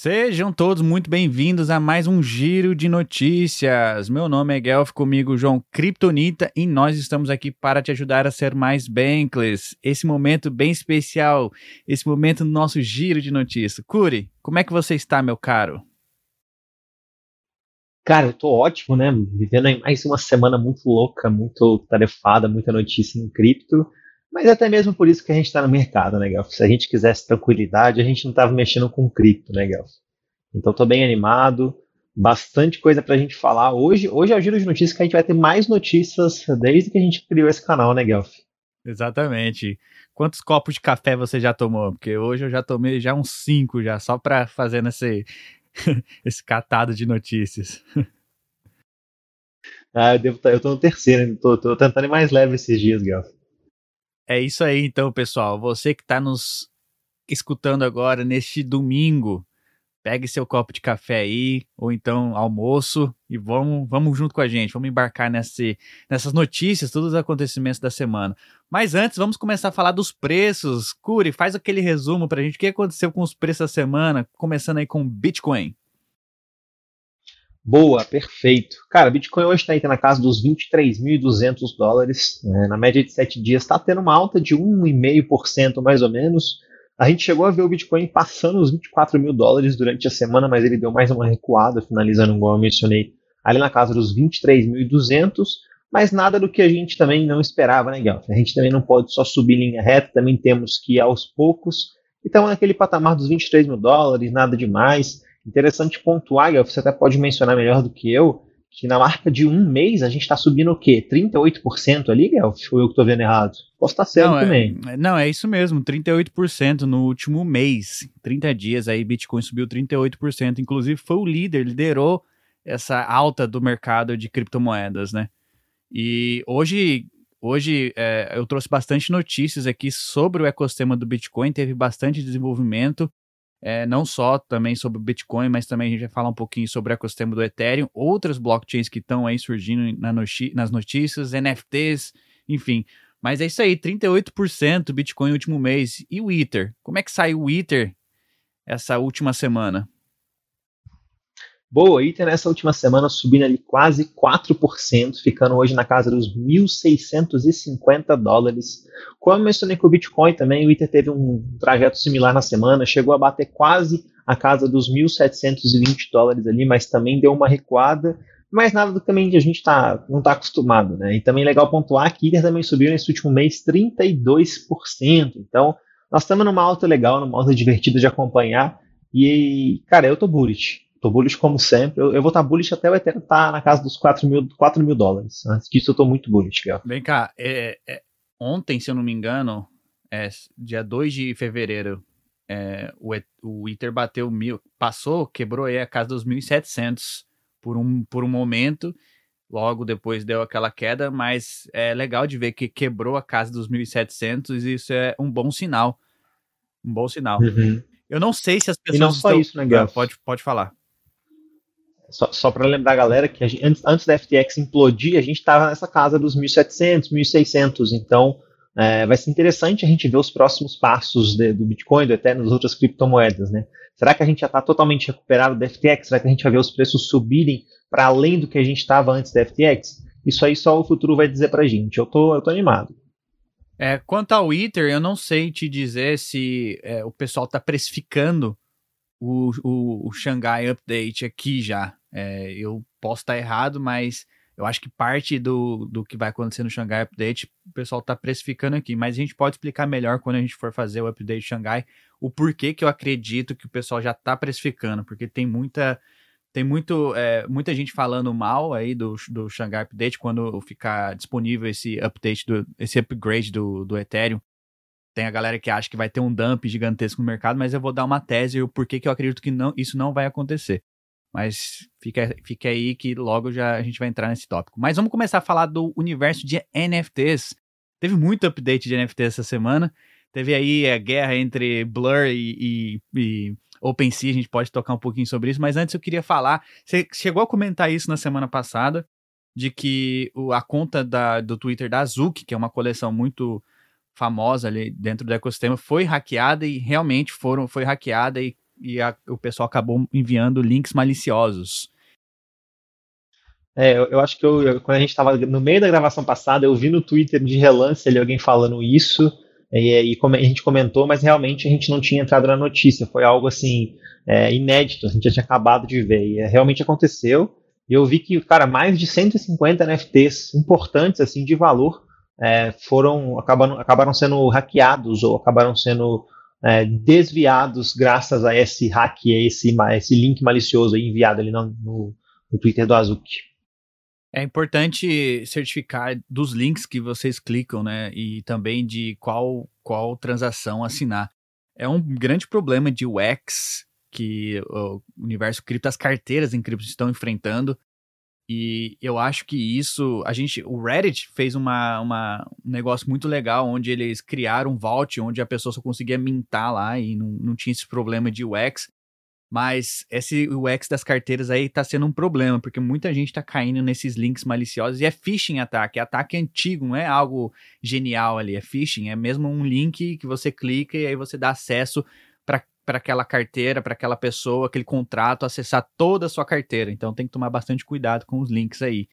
Sejam todos muito bem-vindos a mais um Giro de Notícias. Meu nome é Guelph, comigo João Kryptonita e nós estamos aqui para te ajudar a ser mais Bankless. Esse momento bem especial, esse momento do nosso Giro de Notícias. Curi, como é que você está, meu caro? Cara, eu tô ótimo, né? Vivendo aí mais uma semana muito louca, muito tarefada, muita notícia em cripto. Mas é até mesmo por isso que a gente está no mercado, né, Gelf? Se a gente quisesse tranquilidade, a gente não estava mexendo com cripto, né, Gelf? Então estou bem animado, bastante coisa para a gente falar. Hoje, hoje é o giro de notícias que a gente vai ter mais notícias desde que a gente criou esse canal, né, Gelf? Exatamente. Quantos copos de café você já tomou? Porque hoje eu já tomei já uns cinco já, só para fazer esse, esse catado de notícias. Ah, eu, devo, tá, eu tô no terceiro, tô, tô tentando ir mais leve esses dias, Gelf. É isso aí, então, pessoal. Você que está nos escutando agora neste domingo, pegue seu copo de café aí, ou então almoço, e vamos, vamos junto com a gente, vamos embarcar nesse, nessas notícias, todos os acontecimentos da semana. Mas antes, vamos começar a falar dos preços. Curi, faz aquele resumo para a gente. O que aconteceu com os preços da semana, começando aí com Bitcoin. Boa, perfeito. Cara, Bitcoin hoje está na casa dos 23.200 dólares. Né? Na média de 7 dias está tendo uma alta de 1,5% mais ou menos. A gente chegou a ver o Bitcoin passando os 24 mil dólares durante a semana, mas ele deu mais uma recuada, finalizando, como eu mencionei, ali na casa dos 23.200. Mas nada do que a gente também não esperava, né, Guilherme? A gente também não pode só subir linha reta, também temos que ir aos poucos. Então, naquele patamar dos 23 mil dólares, nada demais. Interessante pontuar, você até pode mencionar melhor do que eu, que na marca de um mês a gente está subindo o quê? 38% ali, Guelph? Ou eu que estou vendo errado? Posso estar certo não, é, também. É, não, é isso mesmo, 38% no último mês. 30 dias aí, Bitcoin subiu 38%. Inclusive foi o líder, liderou essa alta do mercado de criptomoedas, né? E hoje, hoje é, eu trouxe bastante notícias aqui sobre o ecossistema do Bitcoin, teve bastante desenvolvimento é, não só também sobre o Bitcoin, mas também a gente vai falar um pouquinho sobre o ecossistema do Ethereum, outras blockchains que estão aí surgindo na nas notícias, NFTs, enfim. Mas é isso aí, 38% Bitcoin no último mês. E o Ether? Como é que saiu o Ether essa última semana? Boa, Ether nessa última semana subindo ali quase 4%, ficando hoje na casa dos 1.650 dólares. Como eu mencionei com o Bitcoin também, o Ether teve um trajeto similar na semana, chegou a bater quase a casa dos 1.720 dólares ali, mas também deu uma recuada, mas nada do que também a gente tá, não está acostumado, né? E também legal pontuar que Ether também subiu nesse último mês 32%, então nós estamos numa alta legal, numa alta divertida de acompanhar, e, cara, eu tô bullish. Tô bullish como sempre. Eu, eu vou estar tá bullish até o Ethereum estar tá na casa dos 4 mil, 4 mil dólares. Antes disso, eu tô muito bullish, Gal. Vem cá, é, é, ontem, se eu não me engano, é, dia 2 de fevereiro, é, o, o Ether bateu mil, passou, quebrou aí a casa dos 1.700 por um, por um momento. Logo depois deu aquela queda, mas é legal de ver que quebrou a casa dos 1.700 e isso é um bom sinal. Um bom sinal. Uhum. Eu não sei se as pessoas. E não só estão... isso, né, Gal? Ah, pode, pode falar. Só, só para lembrar a galera que a gente, antes, antes da FTX implodir, a gente estava nessa casa dos 1.700, 1.600. Então, é, vai ser interessante a gente ver os próximos passos de, do Bitcoin, do Ethereum, das outras criptomoedas. Né? Será que a gente já está totalmente recuperado da FTX? Será que a gente vai ver os preços subirem para além do que a gente estava antes da FTX? Isso aí só o futuro vai dizer para a gente. Eu tô, eu tô animado. É, quanto ao Ether, eu não sei te dizer se é, o pessoal está precificando o, o, o Shanghai Update aqui já. É, eu posso estar errado, mas eu acho que parte do, do que vai acontecer no Shanghai Update o pessoal está precificando aqui. Mas a gente pode explicar melhor quando a gente for fazer o Update Shanghai o porquê que eu acredito que o pessoal já está precificando, porque tem muita. Tem muito, é, muita gente falando mal aí do, do Shanghai Update quando ficar disponível esse update, do, esse upgrade do, do Ethereum. Tem a galera que acha que vai ter um dump gigantesco no mercado, mas eu vou dar uma tese e o porquê que eu acredito que não, isso não vai acontecer. Mas fica, fica aí que logo já a gente vai entrar nesse tópico. Mas vamos começar a falar do universo de NFTs. Teve muito update de NFT essa semana. Teve aí a guerra entre Blur e, e, e OpenSea, a gente pode tocar um pouquinho sobre isso, mas antes eu queria falar, você chegou a comentar isso na semana passada, de que a conta da, do Twitter da Azuki, que é uma coleção muito famosa ali dentro do ecossistema, foi hackeada e realmente foram, foi hackeada e e a, o pessoal acabou enviando links maliciosos. É, eu, eu acho que eu, quando a gente estava no meio da gravação passada, eu vi no Twitter de relance ali alguém falando isso, e, e a gente comentou, mas realmente a gente não tinha entrado na notícia. Foi algo assim é, inédito, a gente já tinha acabado de ver. E é, realmente aconteceu. E eu vi que, cara, mais de 150 NFTs importantes, assim, de valor, é, foram acabaram, acabaram sendo hackeados ou acabaram sendo é, desviados graças a esse hack, esse, esse link malicioso enviado ali no, no, no Twitter do Azuki. É importante certificar dos links que vocês clicam, né? E também de qual, qual transação assinar. É um grande problema de UX que o universo cripto, as carteiras em cripto estão enfrentando. E eu acho que isso, a gente, o Reddit fez uma, uma, um negócio muito legal, onde eles criaram um vault, onde a pessoa só conseguia mintar lá e não, não tinha esse problema de UX. Mas esse UX das carteiras aí tá sendo um problema, porque muita gente tá caindo nesses links maliciosos e é phishing ataque, é ataque antigo, não é algo genial ali, é phishing, é mesmo um link que você clica e aí você dá acesso para aquela carteira, para aquela pessoa, aquele contrato, acessar toda a sua carteira. Então tem que tomar bastante cuidado com os links aí.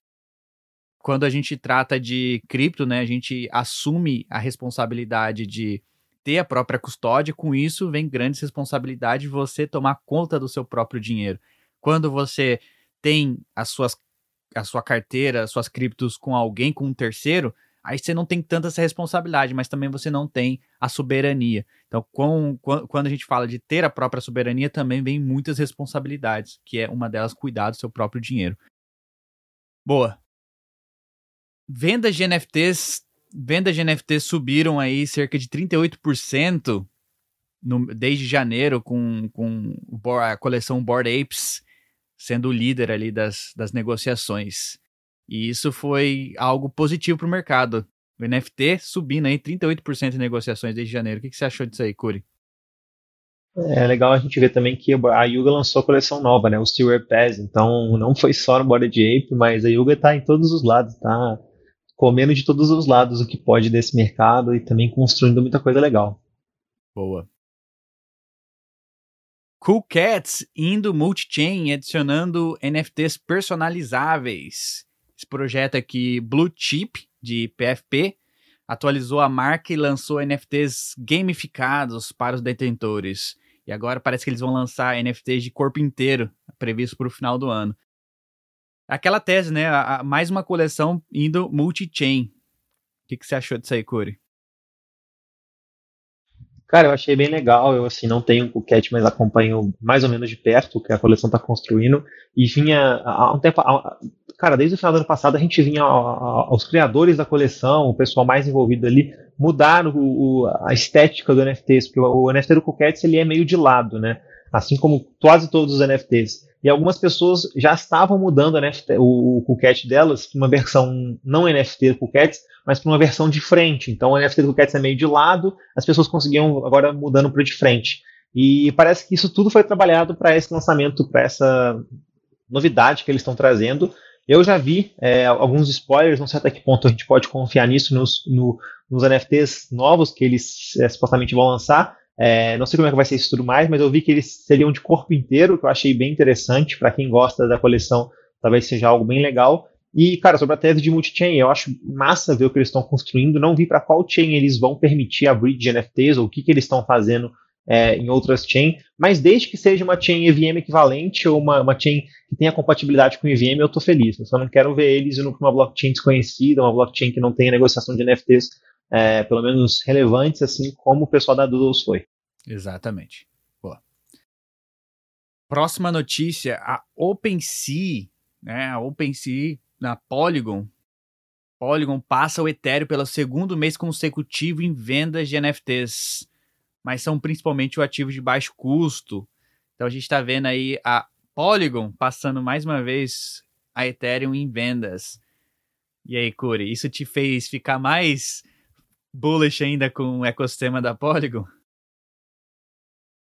Quando a gente trata de cripto, né, a gente assume a responsabilidade de ter a própria custódia, com isso vem grandes responsabilidades de você tomar conta do seu próprio dinheiro. Quando você tem as suas, a sua carteira, as suas criptos com alguém, com um terceiro, aí você não tem tanta essa responsabilidade, mas também você não tem a soberania. Então, com, quando a gente fala de ter a própria soberania, também vem muitas responsabilidades, que é uma delas cuidar do seu próprio dinheiro. Boa. Vendas de NFTs vendas de NFT subiram aí cerca de 38% no, desde janeiro com, com a coleção Board Apes sendo o líder ali das, das negociações. E isso foi algo positivo para o mercado. O NFT subindo aí 38% em negociações desde janeiro. O que, que você achou disso aí, Curi? É legal a gente ver também que a Yuga lançou a coleção nova, né? O Steward Pass. Então não foi só no Board Ape, mas a Yuga está em todos os lados, tá? comendo de todos os lados o que pode desse mercado e também construindo muita coisa legal. Boa. Cool Cats indo multi-chain adicionando NFTs personalizáveis. Esse projeto aqui, Blue Chip, de PFP, atualizou a marca e lançou NFTs gamificados para os detentores. E agora parece que eles vão lançar NFTs de corpo inteiro, previsto para o final do ano aquela tese, né? A, a, mais uma coleção indo multi-chain. O que, que você achou disso aí, Corey? Cara, eu achei bem legal. Eu, assim, não tenho o Cat, mas acompanho mais ou menos de perto o que a coleção está construindo. E vinha há um tempo. Cara, desde o final do ano passado a gente vinha aos criadores da coleção, o pessoal mais envolvido ali, mudar o, o, a estética do NFTs, porque o, o NFT do Cats, ele é meio de lado, né? Assim como quase todos os NFTs. E algumas pessoas já estavam mudando NFT, o, o Coolcat delas para uma versão não NFT do Coolcats, mas para uma versão de frente. Então o NFT do Coolcats é meio de lado, as pessoas conseguiam agora mudando para de frente. E parece que isso tudo foi trabalhado para esse lançamento, para essa novidade que eles estão trazendo. Eu já vi é, alguns spoilers, não sei até que ponto a gente pode confiar nisso nos, no, nos NFTs novos que eles é, supostamente vão lançar, é, não sei como é que vai ser isso tudo mais, mas eu vi que eles seriam de corpo inteiro, que eu achei bem interessante. Para quem gosta da coleção, talvez seja algo bem legal. E, cara, sobre a tese de multi-chain, eu acho massa ver o que eles estão construindo. Não vi para qual chain eles vão permitir abrir de NFTs ou o que, que eles estão fazendo é, em outras chain, mas desde que seja uma chain EVM equivalente ou uma, uma chain que tenha compatibilidade com EVM, eu estou feliz. Eu só não quero ver eles indo para uma blockchain desconhecida, uma blockchain que não tenha negociação de NFTs é, pelo menos relevantes, assim como o pessoal da Doodles foi. Exatamente. Boa. Próxima notícia, a OpenSea, né? A OpenSea na Polygon. Polygon passa o Ethereum pelo segundo mês consecutivo em vendas de NFTs, mas são principalmente o ativo de baixo custo. Então a gente está vendo aí a Polygon passando mais uma vez a Ethereum em vendas. E aí, Curi, isso te fez ficar mais bullish ainda com o ecossistema da Polygon?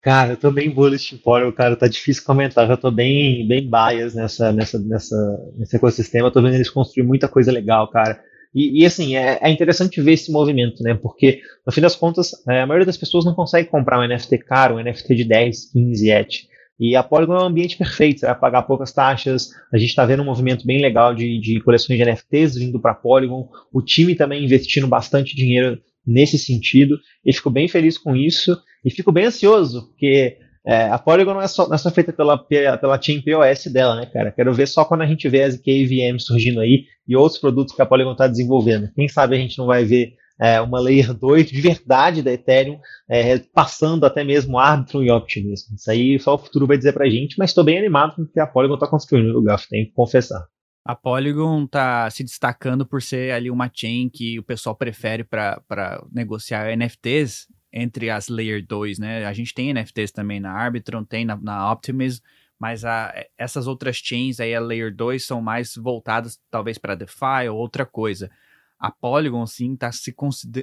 Cara, eu tô bem bullish em Polygon, cara, tá difícil comentar, já tô bem, bem bias nessa, nessa, nessa, nesse ecossistema, tô vendo eles construir muita coisa legal, cara. E, e assim, é, é, interessante ver esse movimento, né? Porque, no fim das contas, é, a maioria das pessoas não consegue comprar um NFT caro, um NFT de 10, 15 ETH. E a Polygon é um ambiente perfeito, você vai pagar poucas taxas. A gente está vendo um movimento bem legal de, de coleções de NFTs vindo para a Polygon. O time também investindo bastante dinheiro nesse sentido. E fico bem feliz com isso. E fico bem ansioso, porque é, a Polygon não é, só, não é só feita pela, pela team POS dela, né, cara? Quero ver só quando a gente vê as KVM surgindo aí e outros produtos que a Polygon está desenvolvendo. Quem sabe a gente não vai ver é, uma Layer 2 de verdade da Ethereum, é, passando até mesmo Arbitrum e Optimism. Isso aí só o futuro vai dizer pra gente, mas estou bem animado com o que a Polygon está construindo no Gulf, tenho que confessar. A Polygon está se destacando por ser ali uma chain que o pessoal prefere para negociar NFTs entre as Layer 2, né? A gente tem NFTs também na Arbitrum, tem na, na Optimism, mas a, essas outras chains aí, a Layer 2, são mais voltadas talvez para DeFi ou outra coisa a Polygon sim está se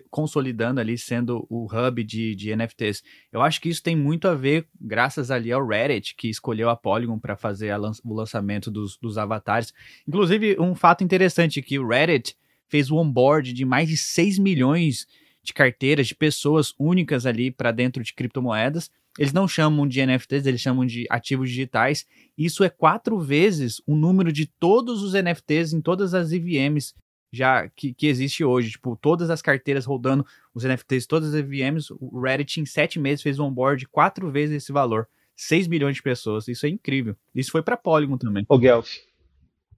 consolidando ali, sendo o hub de, de NFTs. Eu acho que isso tem muito a ver, graças ali ao Reddit, que escolheu a Polygon para fazer lan o lançamento dos, dos avatares. Inclusive, um fato interessante que o Reddit fez o onboard de mais de 6 milhões de carteiras de pessoas únicas ali para dentro de criptomoedas. Eles não chamam de NFTs, eles chamam de ativos digitais. Isso é quatro vezes o número de todos os NFTs em todas as EVMs já que, que existe hoje. Tipo, todas as carteiras rodando os NFTs, todas as EVMs, o Reddit em sete meses fez um onboard quatro vezes esse valor. 6 milhões de pessoas. Isso é incrível. Isso foi para Polygon também. O Guelph.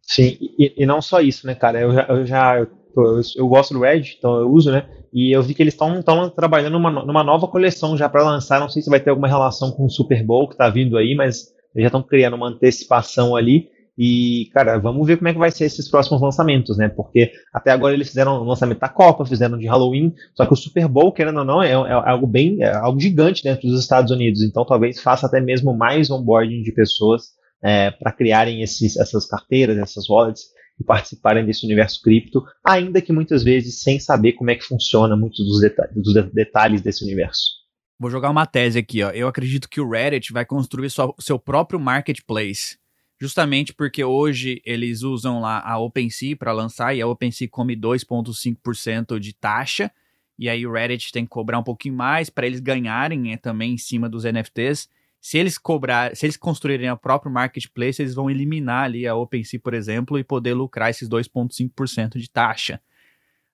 Sim, e, e, não só isso, né, cara? Eu já, eu, já eu, eu, eu, gosto do Reddit, então eu uso, né? E eu vi que eles estão trabalhando numa, numa nova coleção já para lançar. Não sei se vai ter alguma relação com o Super Bowl que tá vindo aí, mas eles já estão criando uma antecipação ali. E, cara, vamos ver como é que vai ser esses próximos lançamentos, né? Porque até agora eles fizeram o lançamento da Copa, fizeram de Halloween, só que o Super Bowl, querendo ou não, é, é algo bem, é algo gigante dentro dos Estados Unidos. Então talvez faça até mesmo mais onboarding de pessoas é, para criarem esses, essas carteiras, essas wallets e participarem desse universo cripto, ainda que muitas vezes sem saber como é que funciona muitos dos, detalhes, dos detalhes desse universo. Vou jogar uma tese aqui, ó. Eu acredito que o Reddit vai construir sua, seu próprio marketplace justamente porque hoje eles usam lá a OpenSea para lançar e a OpenSea come 2,5% de taxa. E aí o Reddit tem que cobrar um pouquinho mais para eles ganharem né, também em cima dos NFTs. Se eles cobrar, se eles construírem o próprio marketplace, eles vão eliminar ali a OpenSea, por exemplo, e poder lucrar esses 2,5% de taxa.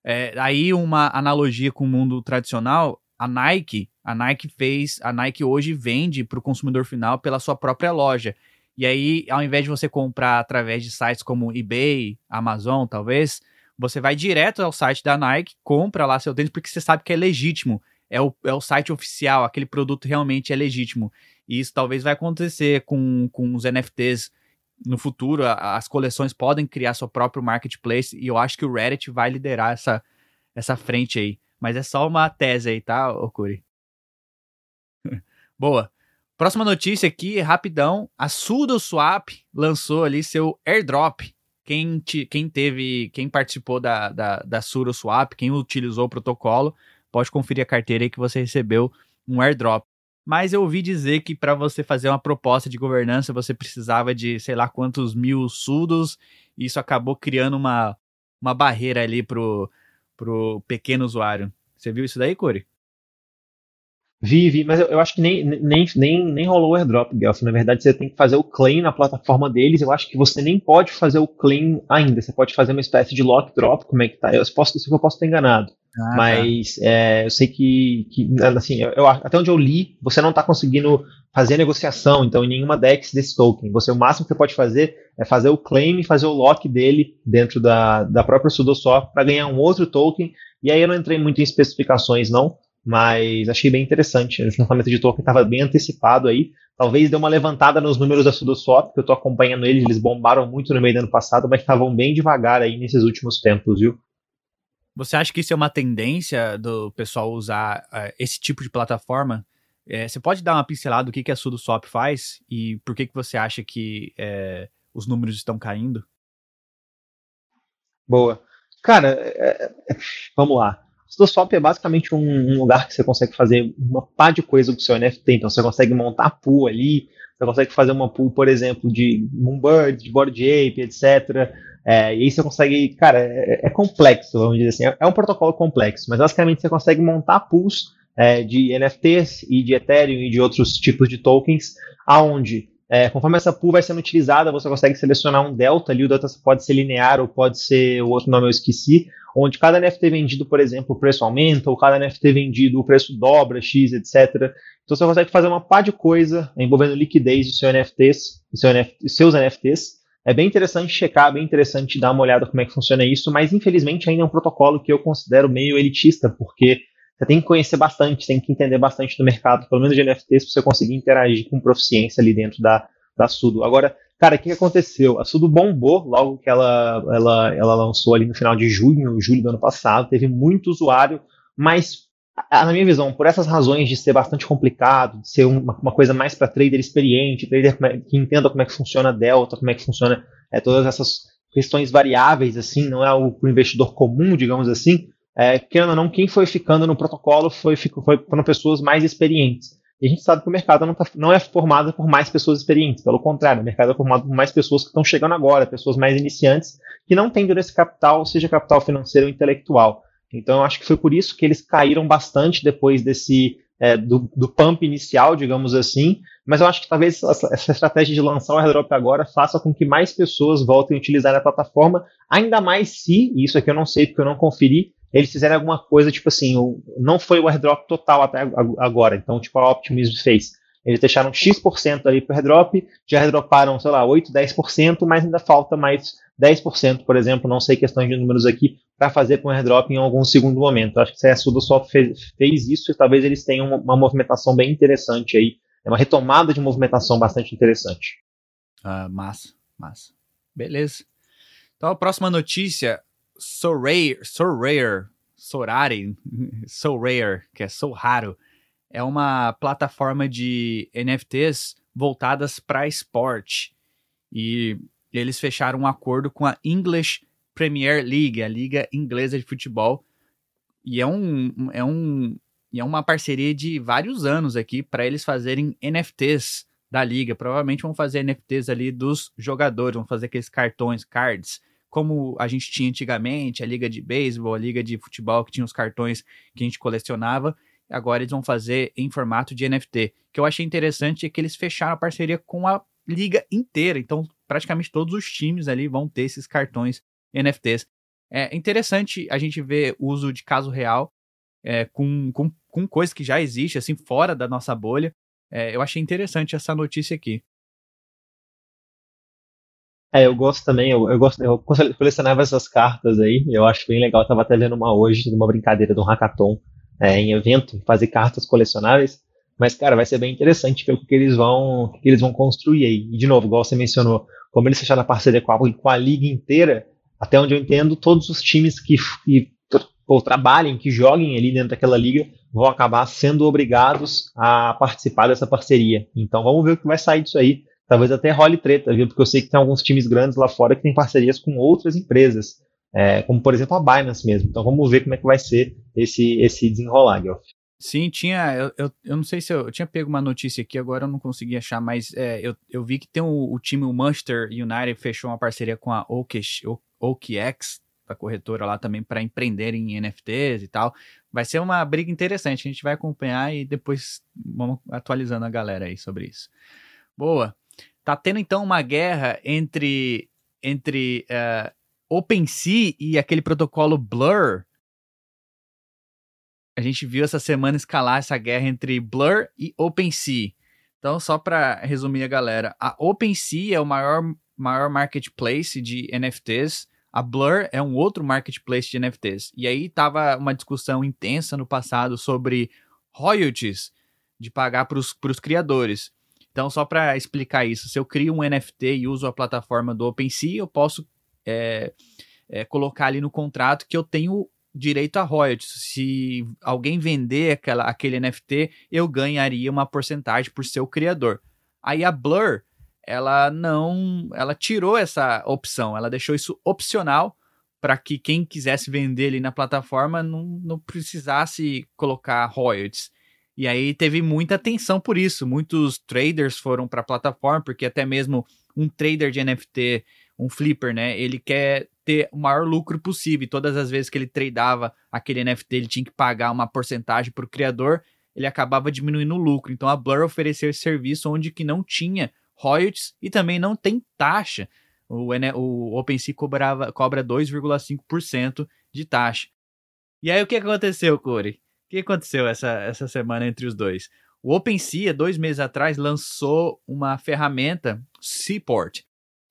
É, aí uma analogia com o mundo tradicional, a Nike, a Nike fez, a Nike hoje vende para o consumidor final pela sua própria loja. E aí, ao invés de você comprar através de sites como eBay, Amazon, talvez, você vai direto ao site da Nike, compra lá seu tênis, porque você sabe que é legítimo. É o, é o site oficial, aquele produto realmente é legítimo. E isso talvez vai acontecer com, com os NFTs no futuro. As coleções podem criar seu próprio marketplace e eu acho que o Reddit vai liderar essa, essa frente aí. Mas é só uma tese aí, tá, Okuri? Boa. Próxima notícia aqui, rapidão. A SudoSwap lançou ali seu airdrop. Quem, te, quem teve, quem participou da, da, da SudoSwap, quem utilizou o protocolo, pode conferir a carteira aí que você recebeu um airdrop. Mas eu ouvi dizer que para você fazer uma proposta de governança, você precisava de sei lá quantos mil sudos. E isso acabou criando uma, uma barreira ali pro, pro pequeno usuário. Você viu isso daí, Corey? Vive, mas eu, eu, acho que nem, nem, nem, nem rolou o airdrop, Guelph. Na verdade, você tem que fazer o claim na plataforma deles. Eu acho que você nem pode fazer o claim ainda. Você pode fazer uma espécie de lock drop, como é que tá? Eu posso, eu posso estar enganado. Ah, tá. mas tá. é, eu sei que, que assim, eu, até onde eu li, você não está conseguindo fazer negociação, então, em nenhuma DEX desse token. Você, o máximo que você pode fazer é fazer o claim e fazer o lock dele dentro da, da própria SudoSwap para ganhar um outro token. E aí eu não entrei muito em especificações, não mas achei bem interessante. O lançamento de token estava bem antecipado aí. Talvez deu uma levantada nos números da SudoSwap, que eu estou acompanhando eles, eles bombaram muito no meio do ano passado, mas estavam bem devagar aí nesses últimos tempos, viu? Você acha que isso é uma tendência do pessoal usar uh, esse tipo de plataforma? É, você pode dar uma pincelada do que, que a SudoSwap faz e por que, que você acha que é, os números estão caindo? Boa. Cara, é vamos lá. SudoSwap é basicamente um, lugar que você consegue fazer uma pá de coisa com o seu NFT. Então você consegue montar pool ali, você consegue fazer uma pool, por exemplo, de Moonbird, de Board Ape, etc. É, e aí você consegue, cara, é, é complexo, vamos dizer assim, é, é, um protocolo complexo, mas basicamente você consegue montar pools é, de NFTs e de Ethereum e de outros tipos de tokens, aonde é, conforme essa pool vai sendo utilizada, você consegue selecionar um delta ali, o delta pode ser linear ou pode ser o outro nome eu esqueci, onde cada NFT vendido, por exemplo, o preço aumenta, ou cada NFT vendido o preço dobra, X, etc. Então você consegue fazer uma pá de coisa envolvendo liquidez de seu NFTs, seu NFT, seus NFTs. É bem interessante checar, bem interessante dar uma olhada como é que funciona isso, mas infelizmente ainda é um protocolo que eu considero meio elitista, porque você tem que conhecer bastante, tem que entender bastante do mercado, pelo menos de NFTs, para você conseguir interagir com proficiência ali dentro da, da Sudo. Agora, cara, o que aconteceu? A Sudo bombou logo que ela, ela, ela lançou ali no final de junho, julho do ano passado, teve muito usuário, mas na minha visão, por essas razões de ser bastante complicado, de ser uma, uma coisa mais para trader experiente, trader que entenda como é que funciona a Delta, como é que funciona é, todas essas questões variáveis, assim, não é algo para o investidor comum, digamos assim, é, querendo ou não, quem foi ficando no protocolo foi, foram pessoas mais experientes. E a gente sabe que o mercado não, tá, não é formado por mais pessoas experientes, pelo contrário, o mercado é formado por mais pessoas que estão chegando agora, pessoas mais iniciantes, que não têm esse capital, seja capital financeiro ou intelectual. Então, eu acho que foi por isso que eles caíram bastante depois desse é, do, do, pump inicial, digamos assim. Mas eu acho que talvez essa, essa estratégia de lançar o airdrop agora faça com que mais pessoas voltem a utilizar a plataforma, ainda mais se, e isso aqui eu não sei porque eu não conferi, eles fizeram alguma coisa, tipo assim, não foi o airdrop total até agora, então, tipo, a Optimism fez. Eles deixaram X% ali para o airdrop, já airdroparam, sei lá, 8, 10%, mas ainda falta mais 10%, por exemplo, não sei questões de números aqui, para fazer com o airdrop em algum segundo momento. Acho que a Sudo só fez, fez, isso e talvez eles tenham uma, uma, movimentação bem interessante aí, é uma retomada de movimentação bastante interessante. Ah, massa, massa. Beleza. Então, a próxima notícia, Sorare, Sorare, Sorare, Sorare, que é So Raro, é uma plataforma de NFTs voltadas para esporte. E eles fecharam um acordo com a English Premier League, a liga inglesa de futebol. E é um, é um e é uma parceria de vários anos aqui para eles fazerem NFTs da liga. Provavelmente vão fazer NFTs ali dos jogadores, vão fazer aqueles cartões, cards como a gente tinha antigamente, a liga de beisebol, a liga de futebol, que tinha os cartões que a gente colecionava. Agora eles vão fazer em formato de NFT. O que eu achei interessante é que eles fecharam a parceria com a liga inteira. Então, praticamente todos os times ali vão ter esses cartões NFTs. É interessante a gente ver o uso de caso real é, com, com, com coisa que já existe, assim, fora da nossa bolha. É, eu achei interessante essa notícia aqui. É, eu gosto também, eu, eu, gosto, eu colecionava essas cartas aí, eu acho bem legal, eu tava até vendo uma hoje, numa brincadeira do hackathon, é, em evento, fazer cartas colecionáveis, mas, cara, vai ser bem interessante ver o que eles vão, que eles vão construir aí. E, de novo, igual você mencionou, como eles fecharam a parceria com a, com a liga inteira, até onde eu entendo, todos os times que, que ou trabalhem, que joguem ali dentro daquela liga, vão acabar sendo obrigados a participar dessa parceria. Então, vamos ver o que vai sair disso aí talvez até role treta, viu? Porque eu sei que tem alguns times grandes lá fora que têm parcerias com outras empresas, é, como por exemplo a Binance mesmo. Então vamos ver como é que vai ser esse, esse desenrolar, Guelph. Sim, tinha. Eu, eu, eu, não sei se eu, eu, tinha pego uma notícia aqui, agora eu não consegui achar, mas é, eu, eu vi que tem o, o time, o Manchester United, fechou uma parceria com a OKX, OKX a corretora lá também, para empreender em NFTs e tal. Vai ser uma briga interessante, a gente vai acompanhar e depois vamos atualizando a galera aí sobre isso. Boa. Tá tendo então uma guerra entre entre uh, OpenSea e aquele protocolo Blur. A gente viu essa semana escalar essa guerra entre Blur e OpenSea. Então, só para resumir a galera, a OpenSea é o maior, maior marketplace de NFTs. A Blur é um outro marketplace de NFTs. E aí tava uma discussão intensa no passado sobre royalties de pagar para os criadores. Então, só para explicar isso, se eu crio um NFT e uso a plataforma do OpenSea, eu posso é, é, colocar ali no contrato que eu tenho direito a royalties. Se alguém vender aquela, aquele NFT, eu ganharia uma porcentagem por ser o criador. Aí a Blur, ela não, ela tirou essa opção, ela deixou isso opcional para que quem quisesse vender ali na plataforma não, não precisasse colocar royalties. E aí teve muita atenção por isso. Muitos traders foram para a plataforma, porque até mesmo um trader de NFT um flipper, né? Ele quer ter o maior lucro possível. todas as vezes que ele tradeava aquele NFT, ele tinha que pagar uma porcentagem para o criador, ele acabava diminuindo o lucro. Então a Blur ofereceu esse serviço onde que não tinha royalties e também não tem taxa. O, o OpenSea cobrava, cobra 2,5% de taxa. E aí o que aconteceu, Corey? Que aconteceu essa, essa semana entre os dois? O OpenSea, dois meses atrás, lançou uma ferramenta, Seaport,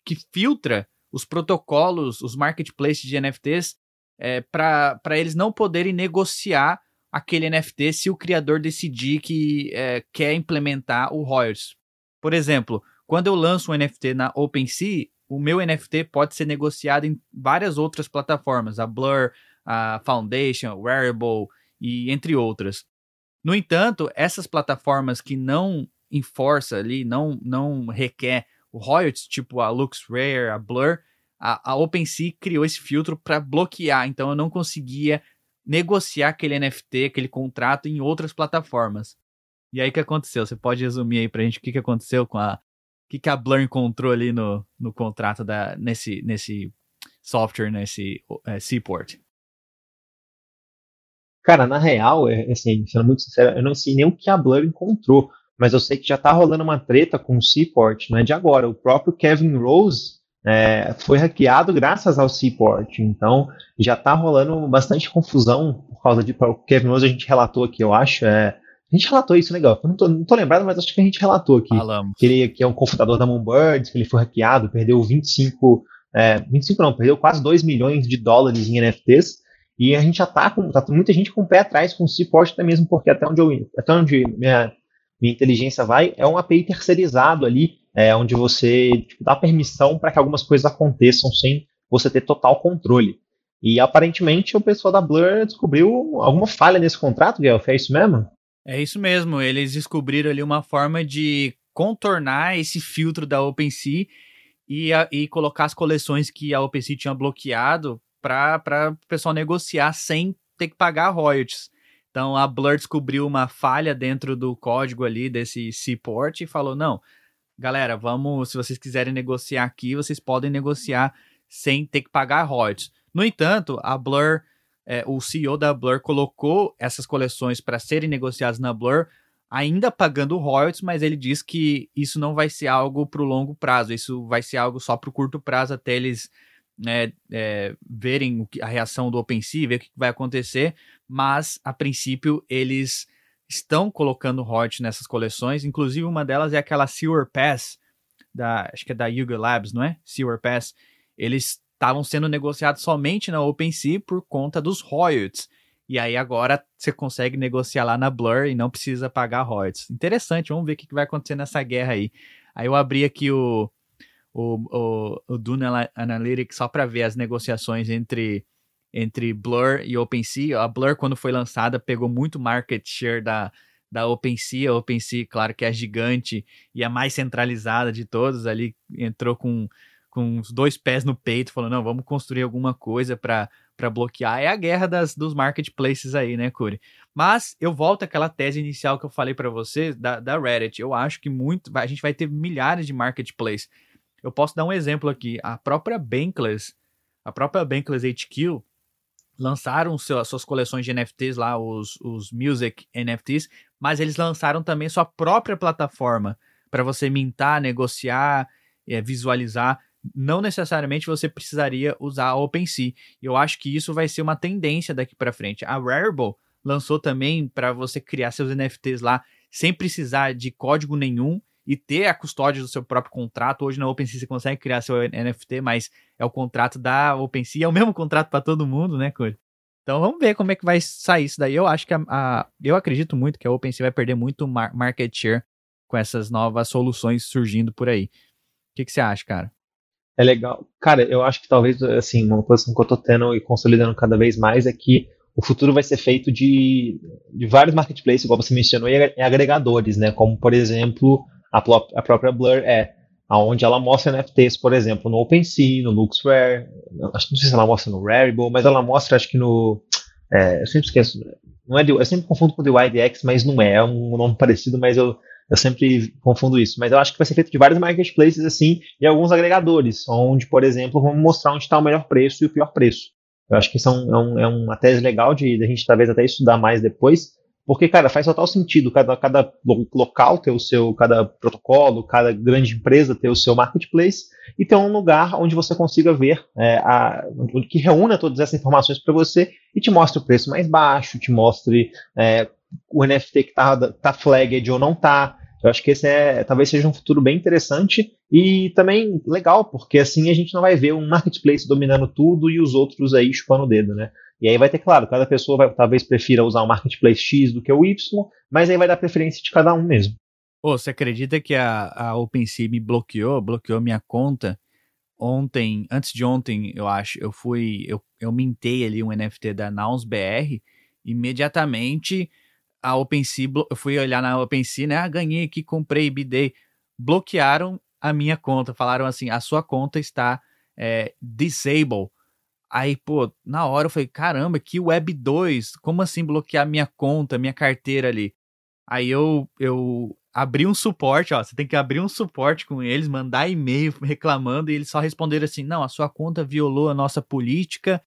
que filtra os protocolos, os marketplaces de NFTs, é, para eles não poderem negociar aquele NFT se o criador decidir que é, quer implementar o royalties. Por exemplo, quando eu lanço um NFT na OpenSea, o meu NFT pode ser negociado em várias outras plataformas, a Blur, a Foundation, Wearable e entre outras. No entanto, essas plataformas que não enforça ali, não, não requer o royalties, tipo a LuxRare, a Blur, a, a OpenSea criou esse filtro para bloquear, então eu não conseguia negociar aquele NFT, aquele contrato em outras plataformas. E aí o que aconteceu? Você pode resumir aí pra gente o que, que aconteceu com a. O que, que a Blur encontrou ali no, no contrato da, nesse, nesse software, nesse é, Seaport? Cara, na real, é, assim, sendo muito sincero, eu não sei nem o que a Blur encontrou, mas eu sei que já tá rolando uma treta com o Seaport, não é de agora. O próprio Kevin Rose é, foi hackeado graças ao Seaport, então já tá rolando bastante confusão por causa de. O Kevin Rose a gente relatou aqui, eu acho. É, a gente relatou isso, legal. Eu não tô, não tô lembrado, mas acho que a gente relatou aqui. Falamos. Que ele que é um confundador da Moonbirds, que ele foi hackeado, perdeu 25. É, 25 não, perdeu quase 2 milhões de dólares em NFTs. E a gente já está com tá muita gente com o pé atrás com o Seaport, até mesmo porque até onde, eu, até onde minha, minha inteligência vai, é um API terceirizado ali, é, onde você tipo, dá permissão para que algumas coisas aconteçam sem você ter total controle. E aparentemente o pessoal da Blur descobriu alguma falha nesse contrato, Guelph, é isso mesmo? É isso mesmo, eles descobriram ali uma forma de contornar esse filtro da OpenSea e, a, e colocar as coleções que a OpenSea tinha bloqueado para o pessoal negociar sem ter que pagar royalties. Então a Blur descobriu uma falha dentro do código ali desse Seaport e falou: não, galera, vamos, se vocês quiserem negociar aqui, vocês podem negociar sem ter que pagar royalties. No entanto, a Blur, é, o CEO da Blur colocou essas coleções para serem negociadas na Blur, ainda pagando royalties, mas ele diz que isso não vai ser algo para o longo prazo, isso vai ser algo só para o curto prazo até eles né, é, verem a reação do OpenSea, ver o que vai acontecer, mas a princípio eles estão colocando hot nessas coleções, inclusive uma delas é aquela Sewer Pass, da, acho que é da Yuga Labs, não é? Sewer Pass. Eles estavam sendo negociados somente na OpenSea por conta dos royalties. E aí agora você consegue negociar lá na Blur e não precisa pagar royalties. Interessante, vamos ver o que vai acontecer nessa guerra aí. Aí eu abri aqui o, o, o, o Dune Analytics só para ver as negociações entre, entre Blur e OpenSea. A Blur, quando foi lançada, pegou muito market share da, da OpenSea. A OpenSea, claro que é gigante e a mais centralizada de todos, ali entrou com, com os dois pés no peito, falou, não, vamos construir alguma coisa para para bloquear. É a guerra das, dos marketplaces aí, né, Curi? Mas eu volto àquela tese inicial que eu falei para você da, da Reddit. Eu acho que muito a gente vai ter milhares de marketplaces eu posso dar um exemplo aqui. A própria Bankless, a própria Bankless HQ, lançaram seu, as suas coleções de NFTs lá, os, os Music NFTs, mas eles lançaram também sua própria plataforma para você mintar, negociar, é, visualizar. Não necessariamente você precisaria usar a OpenSea. Eu acho que isso vai ser uma tendência daqui para frente. A Rarible lançou também para você criar seus NFTs lá sem precisar de código nenhum e ter a custódia do seu próprio contrato. Hoje na OpenSea você consegue criar seu NFT, mas é o contrato da OpenSea, é o mesmo contrato para todo mundo, né, Cody? Então vamos ver como é que vai sair isso daí. Eu acho que a, a eu acredito muito que a OpenSea vai perder muito mar market share com essas novas soluções surgindo por aí. O que, que você acha, cara? É legal. Cara, eu acho que talvez, assim, uma posição que eu tô tendo e consolidando cada vez mais é que o futuro vai ser feito de, de vários marketplaces, igual você mencionou, e agregadores, né? Como, por exemplo, a, a própria Blur é, onde ela mostra NFTs, por exemplo, no OpenSea, no LuxRare, acho não sei se ela mostra no Rarible, mas ela mostra, acho que no, é, eu sempre esqueço, não é, eu sempre confundo com o The YDX, mas não é, é um nome parecido, mas eu, Eu sempre confundo isso. Mas eu acho que vai ser feito de vários marketplaces, assim, e alguns agregadores, onde, por exemplo, vamos mostrar onde está o melhor preço e o pior preço. Eu acho que isso é, um, é, um, é uma tese legal de, de a gente talvez até estudar mais depois, porque, cara, faz total sentido cada, cada local ter o seu, cada protocolo, cada grande empresa ter o seu marketplace e ter um lugar onde você consiga ver, é, a, que reúna todas essas informações para você e te mostre o preço mais baixo, te mostre é, o NFT que tá, tá flagged ou não tá. Eu acho que esse é, talvez seja um futuro bem interessante e também legal, porque assim a gente não vai ver um marketplace dominando tudo e os outros aí chupando o dedo, né? E aí vai ter, claro, cada pessoa vai, talvez prefira usar o marketplace X do que o Y, mas aí vai dar preferência de cada um mesmo. Pô, você acredita que a, a OpenSea me bloqueou, bloqueou minha conta? Ontem, antes de ontem, eu acho, eu fui, eu, eu mintei ali um NFT da Nouns BR, imediatamente a OpenSea, eu fui olhar na OpenSea, né? Ah, ganhei aqui, comprei, bidei. Bloquearam a minha conta, falaram assim, a sua conta está é, disable Aí, pô, na hora eu falei, caramba, que Web 2, como assim bloquear minha conta, minha carteira ali? Aí eu, eu abri um suporte, ó, você tem que abrir um suporte com eles, mandar e-mail reclamando e eles só responderam assim, não, a sua conta violou a nossa política.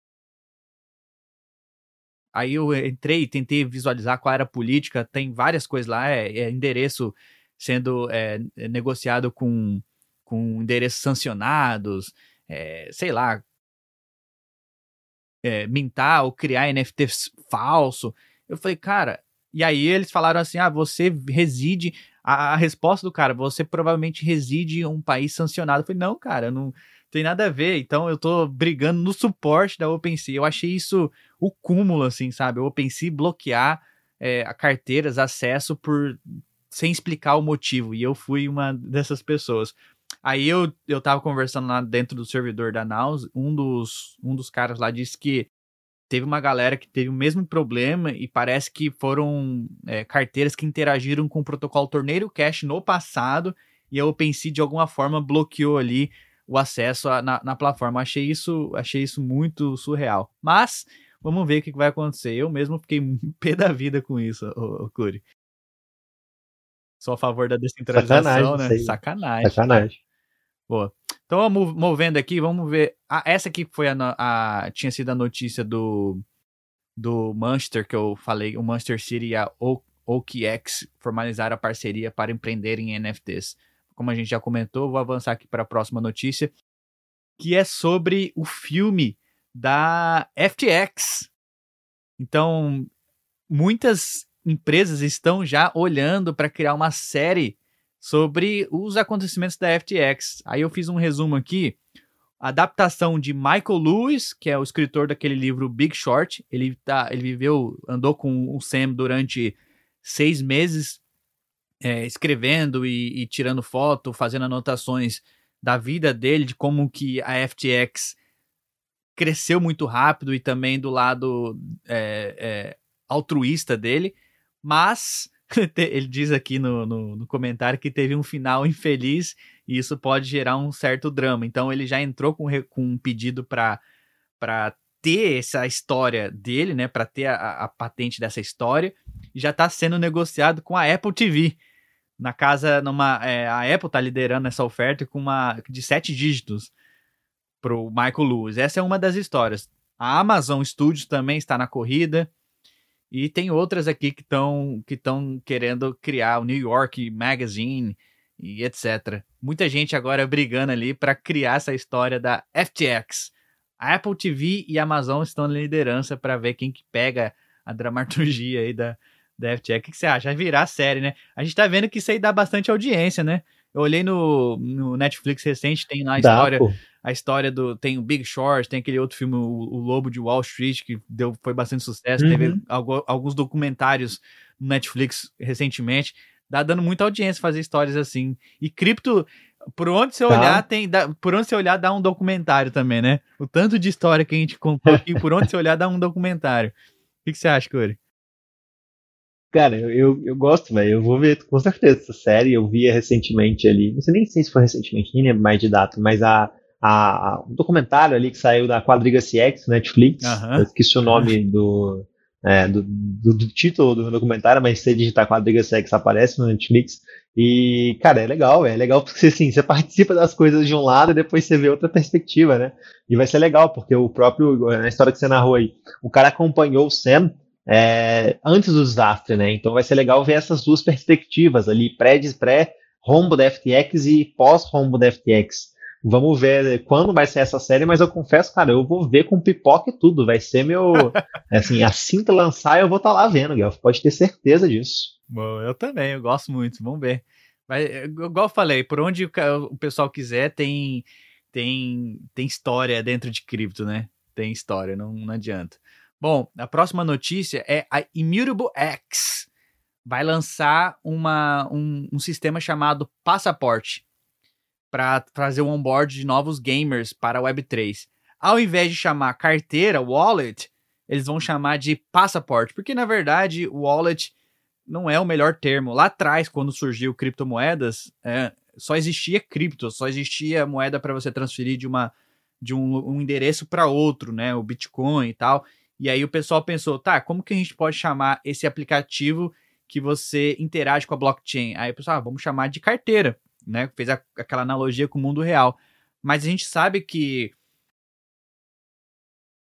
Aí eu entrei e tentei visualizar qual era a política, tem várias coisas lá, é, é endereço sendo é, negociado com, com endereços sancionados, é, sei lá, é, mintar ou criar NFT falso. Eu falei, cara. E aí eles falaram assim: ah, você reside. A, a resposta do cara, você provavelmente reside em um país sancionado. Eu falei, não, cara, não tem nada a ver. Então eu tô brigando no suporte da OpenSea. Eu achei isso o cúmulo, assim, sabe? O OpenSea bloquear é, carteiras, acesso por sem explicar o motivo. E eu fui uma dessas pessoas. Aí eu, eu tava conversando lá dentro do servidor da Naus, um dos, um dos caras lá disse que teve uma galera que teve o mesmo problema e parece que foram é, carteiras que interagiram com o protocolo Torneiro Cash no passado e a OpenSea de alguma forma bloqueou ali o acesso a, na, na plataforma. Achei isso, achei isso muito surreal. Mas vamos ver o que vai acontecer. Eu mesmo fiquei pé da vida com isso, o, Curi. Sou a favor da descentralização, Sacanagem, né? Sacanagem. Sacanagem. Boa. Então, movendo aqui, vamos ver. Ah, essa aqui foi a, a, tinha sido a notícia do do Manchester que eu falei, o Manchester City e a OKX formalizaram a parceria para empreender em NFTs. Como a gente já comentou, vou avançar aqui para a próxima notícia, que é sobre o filme da FTX. Então, muitas empresas estão já olhando para criar uma série sobre os acontecimentos da FTX. Aí eu fiz um resumo aqui. Adaptação de Michael Lewis, que é o escritor daquele livro Big Short. Ele, tá, ele viveu, andou com o Sam durante seis meses é, escrevendo e, e, tirando foto, fazendo anotações da vida dele, de como que a FTX cresceu muito rápido e também do lado é, é, altruísta dele. Mas ele diz aqui no, no, no, comentário que teve um final infeliz e isso pode gerar um certo drama. Então ele já entrou com, com um pedido para ter essa história dele, né? Para ter a, a, patente dessa história. E já está sendo negociado com a Apple TV. Na casa, numa, é, a Apple está liderando essa oferta com uma de sete dígitos para o Michael Lewis. Essa é uma das histórias. A Amazon Studios também está na corrida. E tem outras aqui que estão que querendo criar o New York Magazine e etc. Muita gente agora brigando ali para criar essa história da FTX. A Apple TV e a Amazon estão na liderança para ver quem que pega a dramaturgia aí da, da FTX. O que, que você acha? Vai virar série, né? A gente tá vendo que isso aí dá bastante audiência, né? Eu olhei no, no Netflix recente, tem lá a dá, história. Pô a história do. Tem o Big Short, tem aquele outro filme, o, o Lobo de Wall Street, que deu, foi bastante sucesso. Uhum. Teve algo, alguns documentários no Netflix recentemente. Dá dando muita audiência fazer histórias assim. E cripto, por onde você tá. olhar, tem. Dá, por onde você olhar, dá um documentário também, né? O tanto de história que a gente contou aqui, por onde você olhar, dá um documentário. O que, que você acha, Corey? Cara, eu, eu, eu gosto, velho. Eu vou ver com certeza essa série. Eu via recentemente ali. Não sei nem se foi recentemente, nem lembro mais de data, mas a a, a, um documentário ali que saiu da Quadriga CX, Netflix. Uhum. Eu esqueci o nome do, é, do, do, do, título do documentário, mas se digitar Quadriga CX aparece no Netflix. E, cara, é legal, é legal porque assim, você participa das coisas de um lado e depois você vê outra perspectiva, né? E vai ser legal, porque o próprio, na história que você narrou aí, o cara acompanhou o Sam é, antes do desastre, né? Então vai ser legal ver essas duas perspectivas ali, pré-rombo da FTX e pós-rombo da FTX. Vamos ver quando vai ser essa série, mas eu confesso, cara, eu vou ver com pipoca e tudo. Vai ser meu. assim, assim que lançar, eu vou estar tá lá vendo, Guelph. Pode ter certeza disso. Bom, eu também, eu gosto muito. Vamos ver. Mas, igual eu falei, por onde o pessoal quiser, tem, tem, tem história dentro de cripto, né? Tem história, não, não adianta. Bom, a próxima notícia é a Immutable X. Vai lançar uma, um, um sistema chamado Passaporte para trazer o onboard de novos gamers para a Web3. Ao invés de chamar carteira, wallet, eles vão chamar de passaporte, porque na verdade wallet não é o melhor termo. Lá atrás, quando surgiu criptomoedas, é, só existia cripto, só existia moeda para você transferir de, uma, de um, um endereço para outro, né? O Bitcoin e tal. E aí o pessoal pensou, tá, como que a gente pode chamar esse aplicativo que você interage com a blockchain? Aí o pessoal, ah, vamos chamar de carteira né? Fez a, aquela analogia com o mundo real. Mas a gente sabe que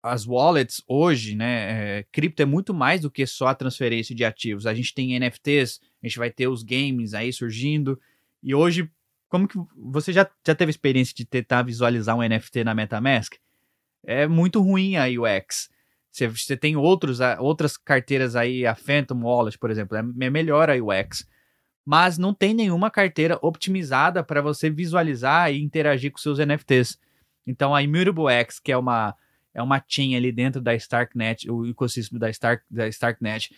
as wallets hoje, né, é, cripto é muito mais do que só a transferência de ativos. A gente tem NFTs, a gente vai ter os games aí surgindo. E hoje, como que você já, já teve experiência de tentar visualizar um NFT na MetaMask? É muito ruim a UX. Você, você tem outros, outras carteiras aí, a Phantom Wallet, por exemplo, é, é melhor a UX mas não tem nenhuma carteira optimizada para você visualizar e interagir com seus NFTs. Então a Immutable X, que é uma é uma chain ali dentro da Starknet, o ecossistema da, Stark, da Starknet,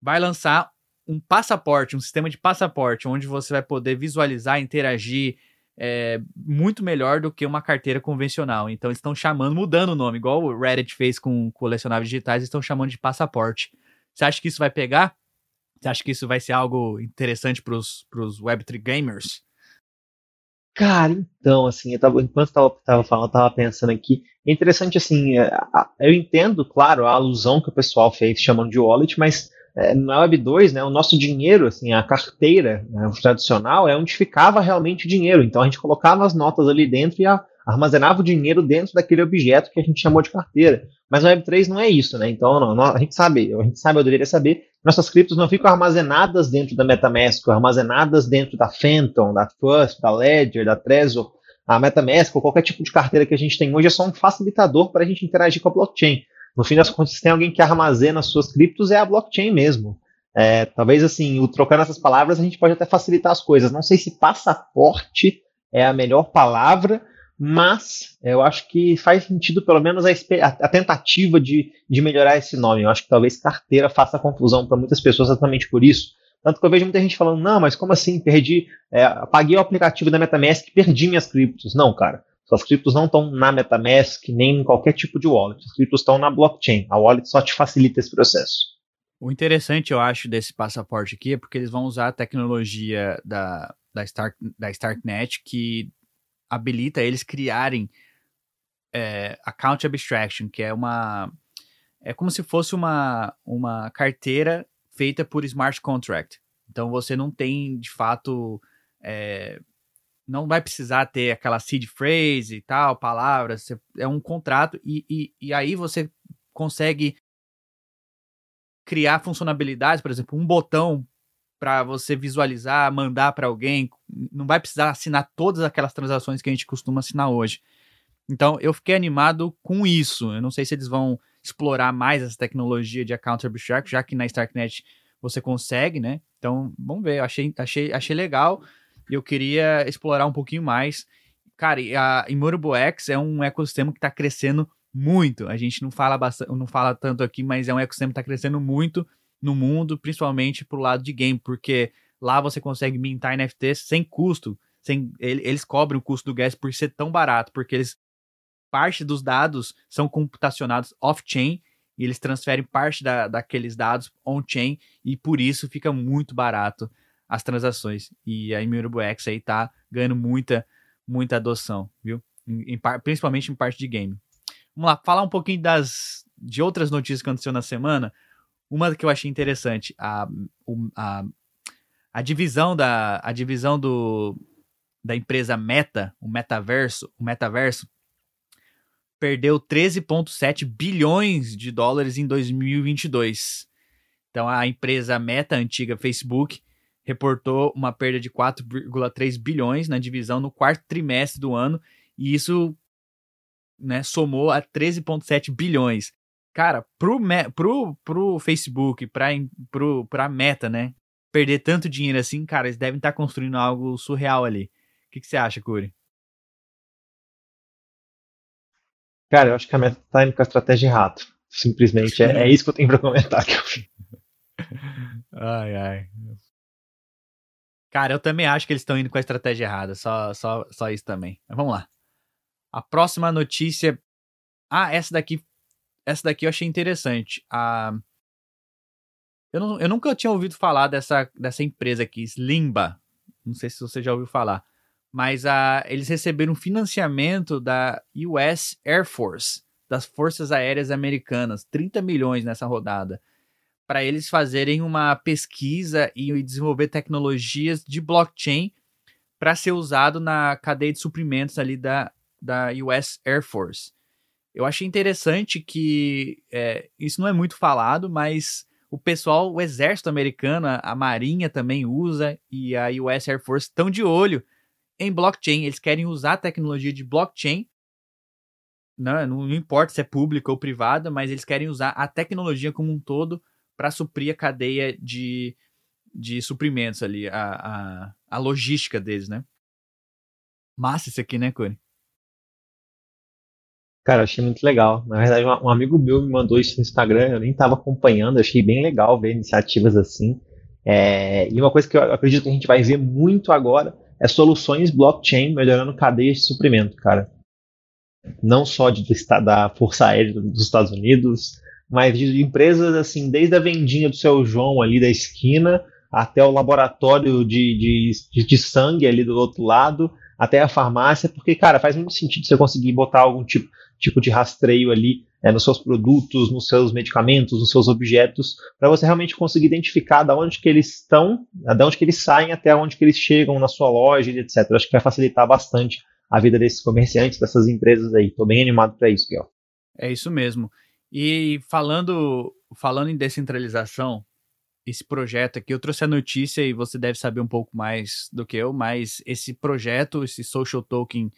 vai lançar um passaporte, um sistema de passaporte, onde você vai poder visualizar, interagir é, muito melhor do que uma carteira convencional. Então eles estão chamando, mudando o nome, igual o Reddit fez com colecionáveis digitais, estão chamando de passaporte. Você acha que isso vai pegar? Você acha que isso vai ser algo interessante para os Web3 gamers? Cara, então, assim, eu tava, enquanto eu tava, tava falando, eu tava pensando aqui. É interessante, assim, é, eu entendo, claro, a alusão que o pessoal fez chamando de wallet, mas é, na Web 2, né, o nosso dinheiro, assim, a carteira né, tradicional é onde ficava realmente o dinheiro. Então a gente colocava as notas ali dentro e a, armazenava o dinheiro dentro daquele objeto que a gente chamou de carteira. Mas a Web3 não é isso, né? Então não, não, a gente sabe, a gente sabe, eu deveria saber, nossas criptos não ficam armazenadas dentro da MetaMask, armazenadas dentro da Phantom, da Trust, da Ledger, da Trezor. A MetaMask ou qualquer tipo de carteira que a gente tem hoje é só um facilitador para a gente interagir com a blockchain. No fim das contas, se tem alguém que armazena suas criptos, é a blockchain mesmo. É, talvez assim, o, trocando essas palavras, a gente pode até facilitar as coisas. Não sei se passaporte é a melhor palavra, mas eu acho que faz sentido, pelo menos, a, a, tentativa de, de melhorar esse nome. Eu acho que talvez carteira faça confusão para muitas pessoas exatamente por isso. Tanto que eu vejo muita gente falando, não, mas como assim? Perdi, é, apaguei o aplicativo da MetaMask e perdi minhas criptos. Não, cara. Suas criptos não estão na MetaMask, nem em qualquer tipo de wallet. As criptos estão na blockchain. A wallet só te facilita esse processo. O interessante, eu acho, desse passaporte aqui é porque eles vão usar a tecnologia da, da, Stark, da Starknet que habilita eles criarem é, account abstraction, que é uma é como se fosse uma, uma carteira feita por smart contract. Então você não tem de fato é, não vai precisar ter aquela seed phrase e tal, palavras, é um contrato e, e, e aí você consegue criar funcionalidades, por exemplo, um botão para você visualizar, mandar para alguém, não vai precisar assinar todas aquelas transações que a gente costuma assinar hoje. Então, eu fiquei animado com isso. Eu não sei se eles vão explorar mais essa tecnologia de account abstract, já que na Starknet você consegue, né? Então, vamos ver. Eu achei, achei, achei legal e eu queria explorar um pouquinho mais. Cara, a Immutable X é um ecossistema que está crescendo muito. A gente não fala, bastante, não fala tanto aqui, mas é um ecossistema que está crescendo muito no mundo, principalmente pro lado de game, porque lá você consegue mintar NFTs sem custo, sem eles cobram o custo do gas por ser tão barato, porque eles parte dos dados são computacionados off-chain e eles transferem parte da, daqueles dados on-chain e por isso fica muito barato as transações. E a Immutable X aí tá ganhando muita, muita adoção, viu? Em, em, principalmente em parte de game. Vamos lá, falar um pouquinho das de outras notícias que aconteceu na semana. Uma que eu achei interessante, a, a a divisão da a divisão do da empresa Meta, o metaverso, o metaverso perdeu 13,7 bilhões de dólares em 2022. Então a empresa Meta, antiga Facebook, reportou uma perda de 4,3 bilhões na divisão no quarto trimestre do ano, e isso né, somou a 13,7 bilhões. Cara, pro, pro, pro Facebook, pra, pro, pra Meta, né, perder tanto dinheiro assim, cara, eles devem estar tá construindo algo surreal ali. O que, que você acha, Curi? Cara, eu acho que a meta tá indo com a estratégia errada. Simplesmente é, é isso que eu tenho pra comentar. ai, ai. Cara, eu também acho que eles estão indo com a estratégia errada. Só, só, só isso também. Mas vamos lá. A próxima notícia. Ah, essa daqui. Essa daqui eu achei interessante. A... Eu, não, eu nunca tinha ouvido falar dessa, dessa empresa aqui, Slimba. Não sei se você já ouviu falar mas a, eles receberam financiamento da US Air Force, das Forças Aéreas Americanas, 30 milhões nessa rodada, para eles fazerem uma pesquisa e desenvolver tecnologias de blockchain para ser usado na cadeia de suprimentos ali da, da US Air Force. Eu achei interessante que é, isso não é muito falado, mas o pessoal, o exército americano, a marinha também usa e a US Air Force estão de olho em blockchain. Eles querem usar a tecnologia de blockchain. Não, não importa se é pública ou privada, mas eles querem usar a tecnologia como um todo para suprir a cadeia de, de suprimentos ali, a, a, a logística deles, né? Massa isso aqui, né, Cone? Cara, achei muito legal. Na verdade, um amigo meu me mandou isso no Instagram, eu nem estava acompanhando, achei bem legal ver iniciativas assim. É, e uma coisa que eu acredito que a gente vai ver muito agora é soluções blockchain melhorando cadeias de suprimento, cara. Não só de, da Força Aérea dos Estados Unidos, mas de empresas assim, desde a vendinha do seu João ali da esquina até o laboratório de, de, de sangue ali do outro lado, até a farmácia, porque, cara, faz muito sentido você conseguir botar algum tipo, tipo de rastreio ali é, nos seus produtos, nos seus medicamentos, nos seus objetos, para você realmente conseguir identificar de onde que eles estão, de onde que eles saem até onde que eles chegam na sua loja, etc. Acho que vai facilitar bastante a vida desses comerciantes, dessas empresas aí. Estou bem animado para isso, Guel. É isso mesmo. E falando, falando em descentralização, esse projeto aqui, eu trouxe a notícia e você deve saber um pouco mais do que eu, mas esse projeto, esse social token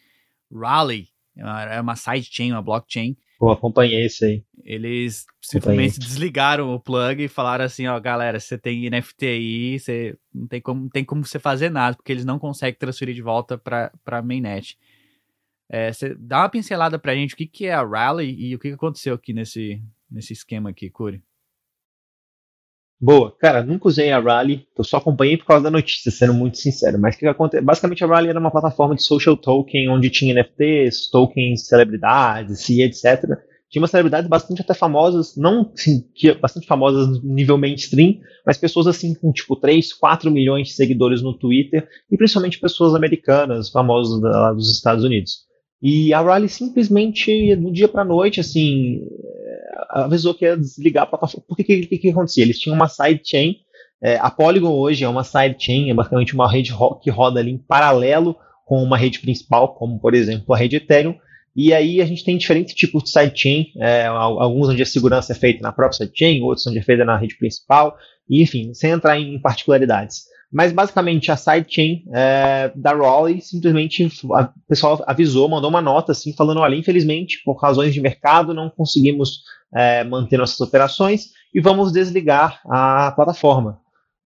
Rally, é uma sidechain, uma blockchain, Pô, acompanhei isso aí. Eles simplesmente desligaram o plug e falaram assim, ó, galera, você tem NFT aí, você não tem como, tem como você fazer nada, porque eles não conseguem transferir de volta para para mainnet. É, você dá uma pincelada pra gente o que, que é a Rally e o que, que aconteceu aqui nesse, nesse esquema aqui, Curi. Boa, cara, nunca usei a Rally, eu só acompanhei por causa da notícia, sendo muito sincero. Mas o que acontece? Basicamente, a Rally era uma plataforma de social token onde tinha NFTs, tokens, celebridades e etc. Tinha umas celebridades bastante até famosas, não assim, bastante famosas no nível mainstream, mas pessoas assim com tipo 3, 4 milhões de seguidores no Twitter e principalmente pessoas americanas, famosas lá dos Estados Unidos. E a Rally simplesmente, do dia para noite, assim, avisou que ia desligar a plataforma. Por que que, que, que acontecia? Eles tinham uma sidechain. É, a Polygon hoje é uma sidechain, é basicamente uma rede ro que roda ali em paralelo com uma rede principal, como por exemplo a rede Ethereum. E aí a gente tem diferentes tipos de sidechain, é, alguns onde a segurança é feita na própria sidechain, outros onde é feita na rede principal, e, enfim, sem entrar em particularidades. Mas basicamente a sidechain é, da Raleigh simplesmente o pessoal avisou, mandou uma nota assim, falando: olha, infelizmente, por razões de mercado, não conseguimos é, manter nossas operações e vamos desligar a plataforma.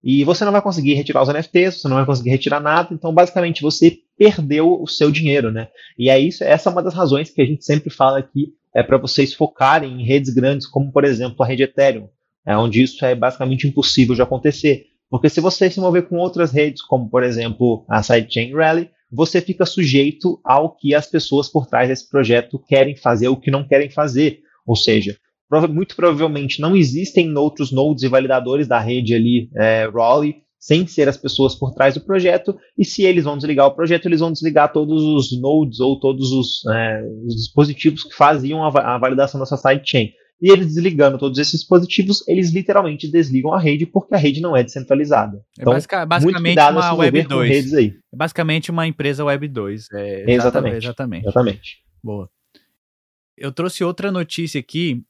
E você não vai conseguir retirar os NFTs, você não vai conseguir retirar nada, então basicamente você perdeu o seu dinheiro, né? E é isso, essa é uma das razões que a gente sempre fala aqui é para vocês focarem em redes grandes, como por exemplo a rede Ethereum, é onde isso é basicamente impossível de acontecer. Porque se você se mover com outras redes, como por exemplo a sidechain Rally, você fica sujeito ao que as pessoas por trás desse projeto querem fazer ou que não querem fazer. Ou seja, muito provavelmente não existem outros nodes e validadores da rede ali, é, Raleigh, sem ser as pessoas por trás do projeto, e se eles vão desligar o projeto, eles vão desligar todos os nodes ou todos os, é, os dispositivos que faziam a, a validação dessa sidechain. E eles desligando todos esses dispositivos, eles literalmente desligam a rede porque a rede não é descentralizada. É então, é basicamente uma Web 2. É basicamente uma empresa Web 2. É, exatamente, exatamente. Exatamente. Boa. Eu trouxe outra notícia aqui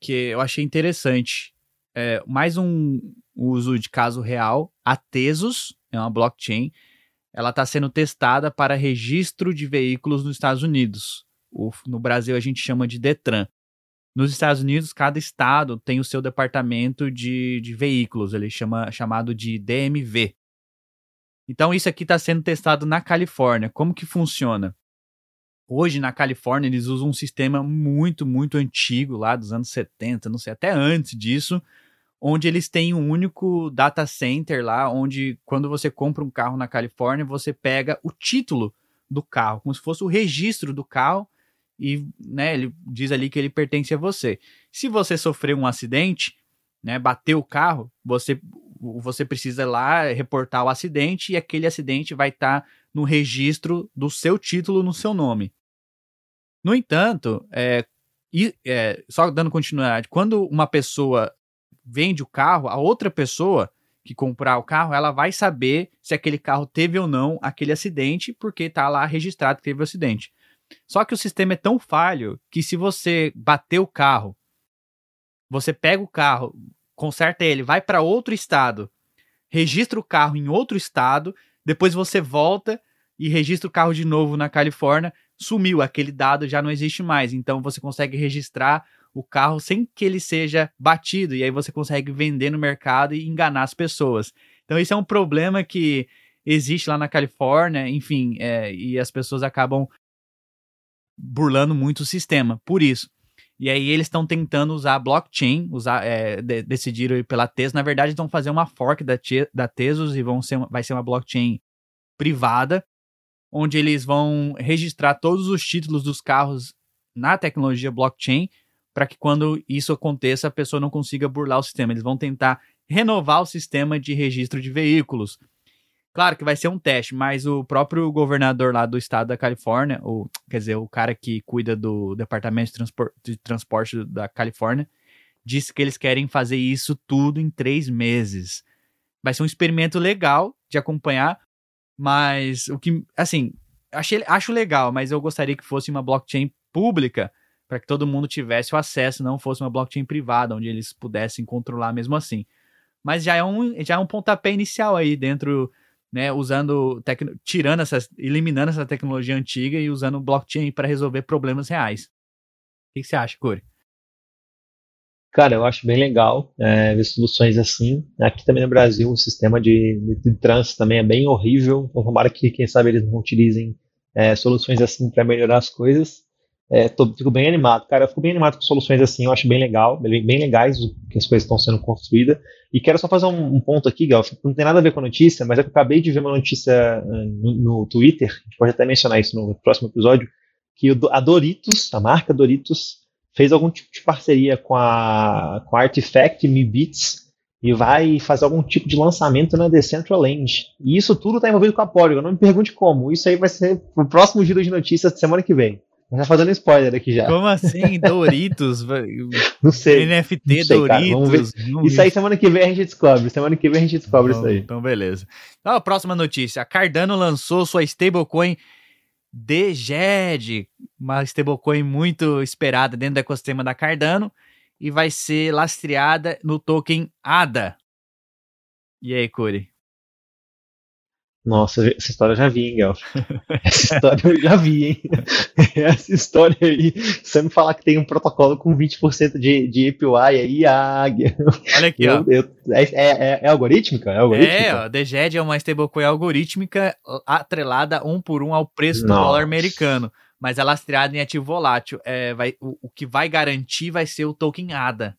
que eu achei interessante. É, mais um uso de caso real. A Tesos, é uma blockchain, ela está sendo testada para registro de veículos nos Estados Unidos. O, no Brasil a gente chama de Detran. Nos Estados Unidos, cada estado tem o seu departamento de, de veículos, ele chama chamado de DMV. Então isso aqui está sendo testado na Califórnia. Como que funciona? Hoje na Califórnia eles usam um sistema muito, muito antigo lá dos anos 70, não sei, até antes disso, onde eles têm um único data center lá, onde quando você compra um carro na Califórnia, você pega o título do carro, como se fosse o registro do carro e né, ele diz ali que ele pertence a você. Se você sofrer um acidente, né, bater o carro, você, você precisa lá reportar o acidente e aquele acidente vai estar tá no registro do seu título no seu nome. No entanto, é, e, é, só dando continuidade, quando uma pessoa vende o carro, a outra pessoa que comprar o carro, ela vai saber se aquele carro teve ou não aquele acidente, porque está lá registrado que teve o acidente. Só que o sistema é tão falho que se você bater o carro, você pega o carro, conserta ele, vai para outro estado, registra o carro em outro estado, depois você volta e registra o carro de novo na Califórnia, sumiu, aquele dado já não existe mais. Então você consegue registrar o carro sem que ele seja batido, e aí você consegue vender no mercado e enganar as pessoas. Então, isso é um problema que existe lá na Califórnia, enfim, é, e as pessoas acabam burlando muito o sistema, por isso. E aí eles estão tentando usar blockchain, usar, é, de, decidiram ir pela Tesos. Na verdade, vão fazer uma fork da, da e vão ser, vai ser uma blockchain privada, onde eles vão registrar todos os títulos dos carros na tecnologia blockchain, para que quando isso aconteça, a pessoa não consiga burlar o sistema. Eles vão tentar renovar o sistema de registro de veículos. Claro que vai ser um teste, mas o próprio governador lá do estado da Califórnia, ou quer dizer, o cara que cuida do departamento de, transpor de transporte da Califórnia, disse que eles querem fazer isso tudo em três meses. Vai ser um experimento legal de acompanhar, mas o que, assim, achei, acho legal, mas eu gostaria que fosse uma blockchain pública para que todo mundo tivesse o acesso, não fosse uma blockchain privada, onde eles pudessem controlar mesmo assim. Mas já é um, já é um pontapé inicial aí dentro né, usando, tirando essas, eliminando essa tecnologia antiga e usando blockchain para resolver problemas reais. O que, que, você acha, Corey? Cara, eu acho bem legal é, ver soluções assim. Aqui também no Brasil o sistema de, de, de trânsito também é bem horrível. Então, tomara que, quem sabe, eles não utilizem é, soluções assim para melhorar as coisas. É, tô, fico bem animado, cara. Eu fico bem animado com soluções assim, eu acho bem legal, bem, bem legais que as coisas estão sendo construídas. E quero só fazer um, um, ponto aqui, Gal, não tem nada a ver com a notícia, mas é que eu acabei de ver uma notícia uh, no, no, Twitter, a gente pode até mencionar isso no próximo episódio, que a Doritos, a marca Doritos, fez algum tipo de parceria com a, com a Artifact Me Beats e vai fazer algum tipo de lançamento na Decentraland. E isso tudo está envolvido com a Polygon. Não me pergunte como. Isso aí vai ser o próximo giro de notícias de semana que vem. Já fazendo spoiler aqui já. Como assim? Doritos? não sei. NFT não sei, Doritos. Isso aí semana que vem a gente descobre. Semana que vem a gente descobre então, isso aí. Então, beleza. Então, a próxima notícia. A Cardano lançou sua stablecoin DGED, uma stablecoin muito esperada dentro do ecossistema da Cardano e vai ser lastreada no token ADA. E aí, Curi? Nossa, essa história eu já vi, hein, Gal? Essa história eu já vi, hein? Essa história aí, você me falar que tem um protocolo com 20% de, de API aí, a águia. Olha aqui, eu, ó. Eu, é, é, é, algorítmica? É, algorítmica? é ó, DGED é uma stablecoin algorítmica atrelada um por um ao preço Nossa. do dólar americano. Mas é lastreada em ativo volátil. É, vai, o, o que vai garantir vai ser o token ADA.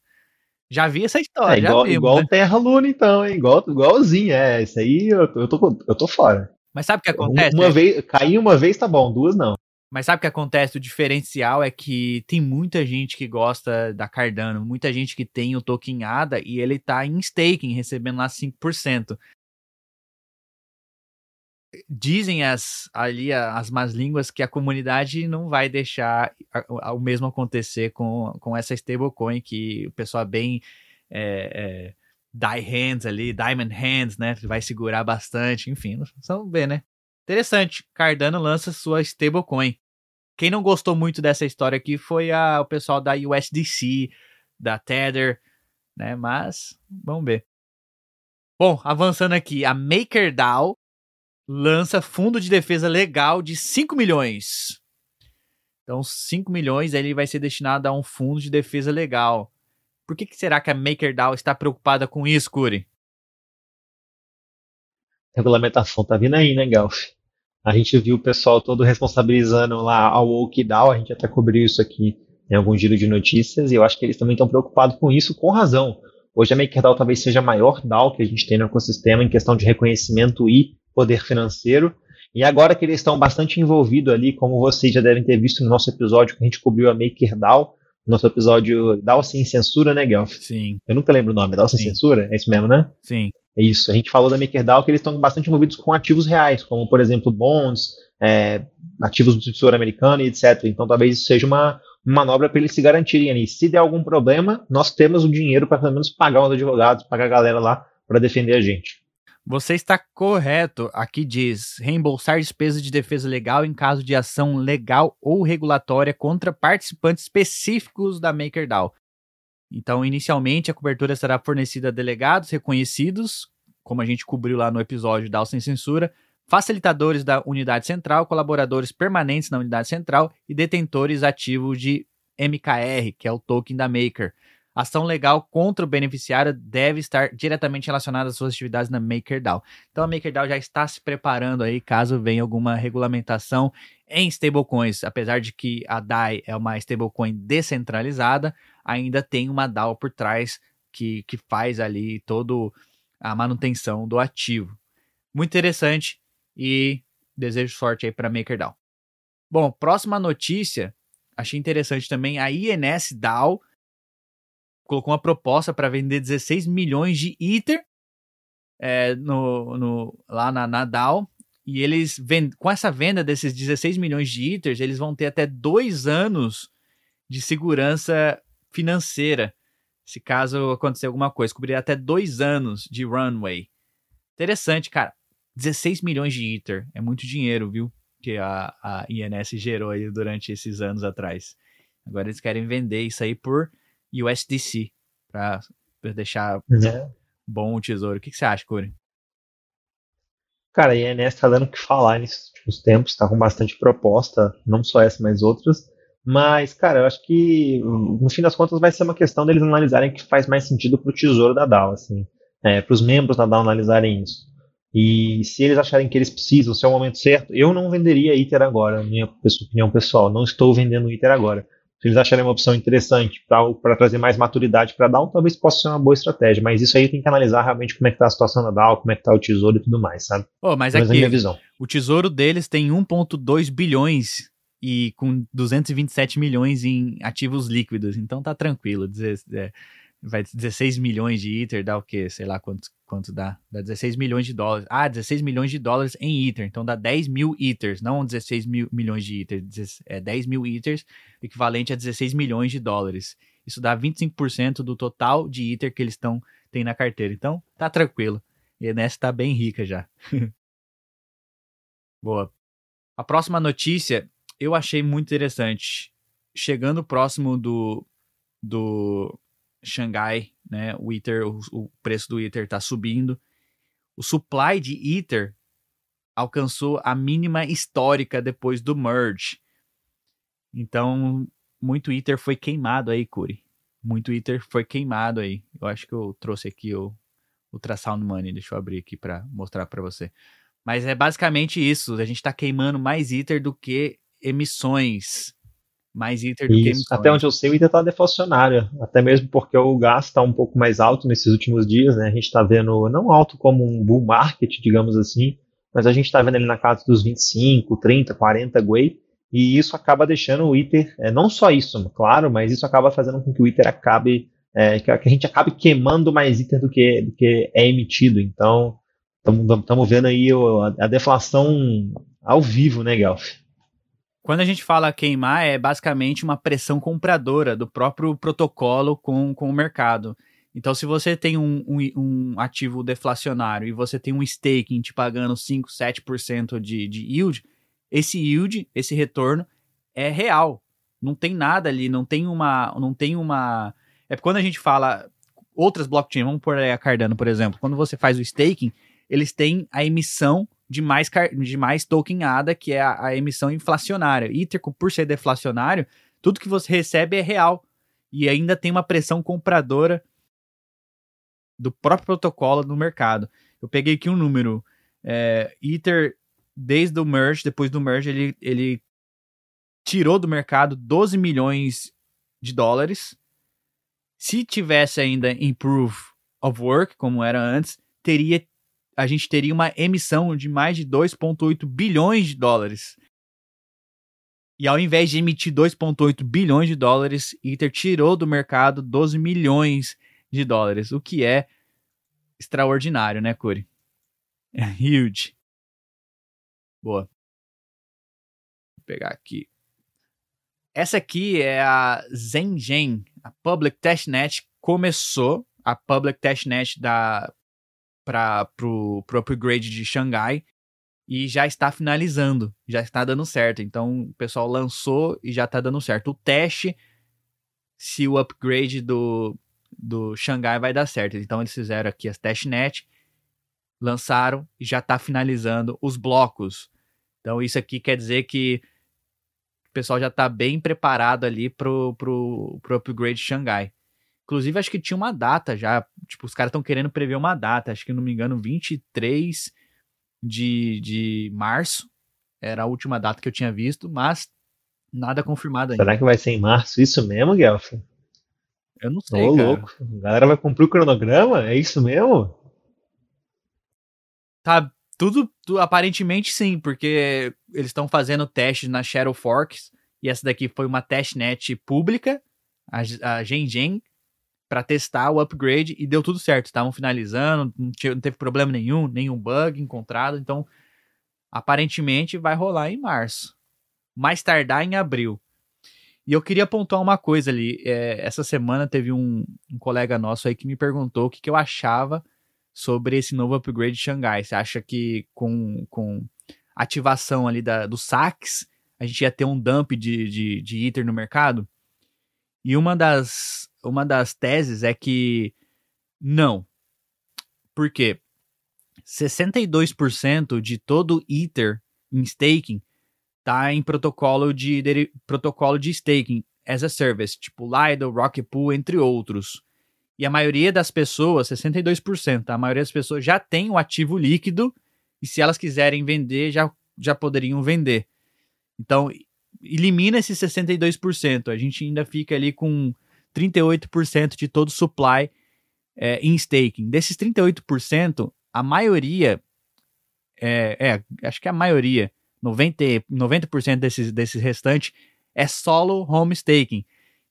Já vi essa história. É, igual, vi, igual né? Terra Luna, então, hein? Igual, igualzinho, é. Isso aí eu, eu, tô, eu tô fora. Mas sabe o que acontece? Uma, vez, cair uma vez tá bom, duas não. Mas sabe o que acontece? O diferencial é que tem muita gente que gosta da Cardano, muita gente que tem o token ADA e ele tá em staking, recebendo lá 5%. Dizem as ali as más línguas que a comunidade não vai deixar o mesmo acontecer com, com essa stablecoin que o pessoal é bem é, é, die hands ali, diamond hands, né? Vai segurar bastante, enfim, vamos ver, né? Interessante, Cardano lança sua stablecoin. Quem não gostou muito dessa história aqui foi a, o pessoal da USDC, da Tether, né? Mas vamos ver. Bom, avançando aqui, a MakerDAO lança fundo de defesa legal de 5 milhões. Então, 5 milhões ele vai ser destinado a um fundo de defesa legal. Por que, que será que a MakerDAO está preocupada com isso, Curi? Regulamentação tá vindo aí, né, Galf? A gente viu o pessoal todo responsabilizando lá a WokeDAO, a gente até cobriu isso aqui em algum giro de notícias, e eu acho que eles também estão preocupados com isso, com razão. Hoje a MakerDAO talvez seja a maior DAO que a gente tem no ecossistema em questão de reconhecimento e poder financeiro. E agora que eles estão bastante envolvidos ali, como vocês já devem ter visto no nosso episódio que a gente cobriu a MakerDAO, nosso episódio DAO sem censura, né, Guelph? Sim. Eu nunca lembro o nome, DAO sem Sim. censura? É isso mesmo, né? Sim. É isso. A gente falou da MakerDAO que eles estão bastante envolvidos com ativos reais, como, por exemplo, bonds, é, ativos do Tesouro Americano e etc. Então, talvez isso seja uma manobra para eles se garantirem ali. Se der algum problema, nós temos o dinheiro para pelo menos pagar os advogados, pagar a galera lá para defender a gente. Você está correto. Aqui diz reembolsar despesas de defesa legal em caso de ação legal ou regulatória contra participantes específicos da MakerDAO. Então, inicialmente, a cobertura será fornecida a delegados reconhecidos, como a gente cobriu lá no episódio DAO Sem Censura, facilitadores da unidade central, colaboradores permanentes na unidade central e detentores ativos de MKR, que é o token da Maker. Ação legal contra o beneficiário deve estar diretamente relacionada às suas atividades na MakerDAO. Então a MakerDAO já está se preparando aí caso venha alguma regulamentação em stablecoins. Apesar de que a DAI é uma stablecoin descentralizada, ainda tem uma DAO por trás que, que faz ali toda a manutenção do ativo. Muito interessante e desejo sorte aí para MakerDAO. Bom, próxima notícia, achei interessante também, a INS DAO colocou uma proposta para vender 16 milhões de Ether é, no, no, lá na, na DAO. E eles, vend... com essa venda desses 16 milhões de Ethers, eles vão ter até dois anos de segurança financeira. Se caso acontecer alguma coisa, cobriria até dois anos de runway. Interessante, cara. 16 milhões de Ether. É muito dinheiro, viu? Que a, a INS gerou aí durante esses anos atrás. Agora eles querem vender isso aí por USDC para deixar é. bom o tesouro. O que, que você acha, Corey? Cara, a INS está dando o que falar nesses últimos tempos, está com bastante proposta, não só essa, mas outras. Mas, cara, eu acho que no fim das contas vai ser uma questão deles analisarem o que faz mais sentido para o tesouro da DAO, assim, é, para os membros da DAO analisarem isso. E se eles acharem que eles precisam, se é o momento certo, eu não venderia ITER agora, minha opinião pessoal. Não estou vendendo ITER agora. Se eles acharem uma opção interessante para trazer mais maturidade para a DAO, talvez possa ser uma boa estratégia. Mas isso aí tem que analisar realmente como é que está a situação da DAO, como é que está o tesouro e tudo mais, sabe? Oh, mas aqui, é minha visão. o tesouro deles tem 1,2 bilhões e com 227 milhões em ativos líquidos. Então tá tranquilo. É, vai 16 milhões de Ether dá o quê? Sei lá quanto, quanto dá. Dá 16 milhões de dólares. Ah, 16 milhões de dólares em Ether. Então dá 10 mil Ethers, não 16 mil milhões de Ether. É 10 mil Ethers, equivalente a 16 milhões de dólares. Isso dá 25% do total de Ether que eles estão têm na carteira. Então tá tranquilo. E a tá bem rica já. Boa. A próxima notícia eu achei muito interessante. Chegando próximo do, do Xangai, né? O Ether, o, o preço do Ether está subindo. O supply de Ether alcançou a mínima histórica depois do merge. Então, muito Ether foi queimado aí, Curi. Muito Ether foi queimado aí. Eu acho que eu trouxe aqui o Ultrasound Money. Deixa eu abrir aqui para mostrar para você. Mas é basicamente isso. A gente está queimando mais Ether do que emissões mais ITER do Isso. que Até onde eu sei, o ITER está deflacionário, até mesmo porque o gás está um pouco mais alto nesses últimos dias, né? A gente está vendo, não alto como um bull market, digamos assim, mas a gente está vendo ele na casa dos 25, 30, 40 GUI, e isso acaba deixando o ITER, é, não só isso, claro, mas isso acaba fazendo com que o ITER acabe, é, que a gente acabe queimando mais ITER do que, do que é emitido. Então, Estamos vendo aí a, a deflação ao vivo, né, Guelph? Quando a gente fala queimar, é basicamente uma pressão compradora do próprio protocolo com, com o mercado. Então, se você tem um, um, um ativo deflacionário e você tem um staking te pagando 5, 7% de, de yield, esse yield, esse retorno, é real. Não tem nada ali, não tem uma. Não tem uma. É quando a gente fala outras blockchains, vamos por a Cardano, por exemplo, quando você faz o staking, eles têm a emissão de mais, de mais token ADA, que é a, a emissão inflacionária. Ether, por ser deflacionário, tudo que você recebe é real. E ainda tem uma pressão compradora do próprio protocolo no mercado. Eu peguei aqui um número. É, Ether, desde o merge, depois do merge, ele, ele tirou do mercado 12 milhões de dólares. Se tivesse ainda em Proof of Work, como era antes, teria a gente teria uma emissão de mais de 2,8 bilhões de dólares. E ao invés de emitir 2,8 bilhões de dólares, Ether tirou do mercado 12 milhões de dólares, o que é extraordinário, né, Curi? É huge. Boa. Vou pegar aqui. Essa aqui é a Zengen, a Public Testnet começou a Public Testnet da para pro, pro upgrade de Xangai e já está finalizando, já está dando certo. Então o pessoal lançou e já está dando certo. O teste se o upgrade do do Xangai vai dar certo. Então eles fizeram aqui as testnet, lançaram e já está finalizando os blocos. Então isso aqui quer dizer que o pessoal já está bem preparado ali pro, pro, pro upgrade de Xangai. Inclusive, acho que tinha uma data já. Tipo, os caras estão querendo prever uma data. Acho que, não me engano, 23 de, de março. Era a última data que eu tinha visto, mas nada confirmado ainda. Será que vai ser em março isso mesmo, Guelph? Eu não sei, Ô, cara. louco. A galera vai cumprir o cronograma? É isso mesmo? Tá tudo, tudo aparentemente sim, porque eles estão fazendo testes na Shadow Forks e essa daqui foi uma testnet pública, a, a GenGen, para testar o upgrade e deu tudo certo. Estavam finalizando, não, tinha, não teve problema nenhum, nenhum bug encontrado. Então, aparentemente vai rolar em março. Mais tardar em abril. E eu queria pontuar uma coisa ali. É, essa semana teve um, um, colega nosso aí que me perguntou o que, que eu achava sobre esse novo upgrade de Xangai. Você acha que com, com ativação ali da, dos saques, a gente ia ter um dump de, de, de Ether no mercado? E uma das, uma das teses é que não. Por quê? 62% de todo Ether em staking tá em protocolo de, de, protocolo de staking as a service, tipo Lido, Rocket Pool, entre outros. E a maioria das pessoas, 62%, a maioria das pessoas já tem o ativo líquido e se elas quiserem vender, já, já poderiam vender. Então, elimina esses 62%. A gente ainda fica ali com 38% de todo o supply é, em staking. Desses 38%, a maioria, é, é, acho que a maioria, 90%, 90 desses, desses restantes, é solo home staking.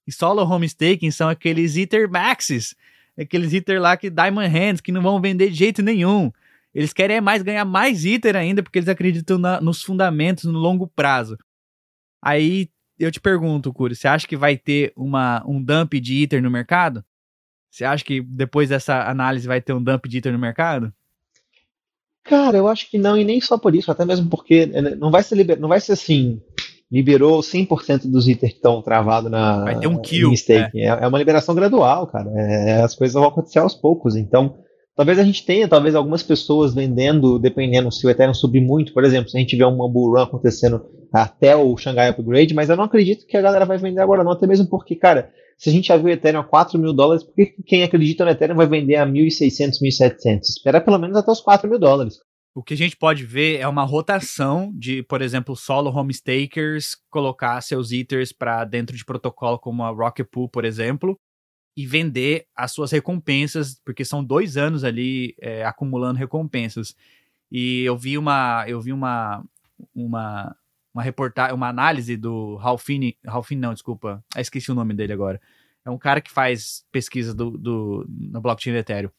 E solo home staking são aqueles Ether Maxes, aqueles Ether lá que Diamond Hands, que não vão vender de jeito nenhum. Eles querem é mais ganhar mais Ether ainda, porque eles acreditam na, nos fundamentos no longo prazo. Aí eu te pergunto, Curi, você acha que vai ter uma, um dump de Ether no mercado? Você acha que depois dessa análise vai ter um dump de Ether no mercado? Cara, eu acho que não, e nem só por isso, até mesmo porque né, não vai ser, liber... não vai ser assim, liberou 100% dos Ether que estão travados na vai ter um kill, stake. É. é. uma liberação gradual, cara. É, as coisas vão acontecer aos poucos. Então, talvez a gente tenha, talvez algumas pessoas vendendo, dependendo se o Ethereum subir muito, por exemplo, se a gente tiver uma bull run acontecendo até o Shanghai Upgrade, mas eu não acredito que a galera vai vender agora não, até mesmo porque, cara, se a gente já viu o Ethereum a 4 mil dólares, por que quem acredita no Ethereum vai vender a 1.600, 1.700? Espera pelo menos até os 4 mil dólares. O que a gente pode ver é uma rotação de, por exemplo, solo home stakers colocar seus ethers para dentro de protocolo como a Rocket Pool, por exemplo, e vender as suas recompensas, porque são dois anos ali é, acumulando recompensas. E eu vi uma, eu vi uma, uma uma reportagem, uma análise do Ralphine, Ralphine não, desculpa, ah, esqueci o nome dele agora. É um cara que faz pesquisa do, do, no blockchain do Ethereum.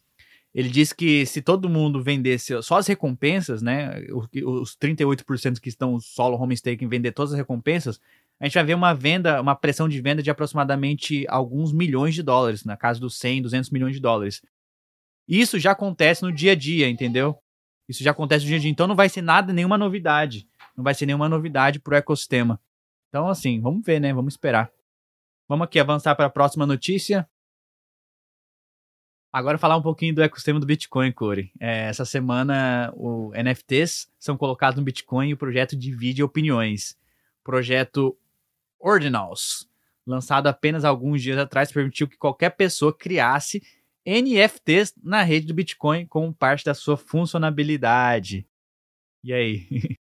Ele disse que se todo mundo vendesse só as recompensas, né, os 38% que estão solo home staking vender todas as recompensas, a gente vai ver uma venda, uma pressão de venda de aproximadamente alguns milhões de dólares, na casa dos 100, 200 milhões de dólares. Isso já acontece no dia a dia, entendeu? Isso já acontece no dia a dia, então não vai ser nada, nenhuma novidade. Não vai ser nenhuma novidade para o ecossistema. Então, assim, vamos ver, né? Vamos esperar. Vamos aqui avançar para a próxima notícia. Agora falar um pouquinho do ecossistema do Bitcoin, Corey. É, essa semana, o NFTs são colocados no Bitcoin e o projeto divide opiniões. Projeto Ordinals, lançado apenas alguns dias atrás, permitiu que qualquer pessoa criasse NFTs na rede do Bitcoin como parte da sua funcionalidade. E aí?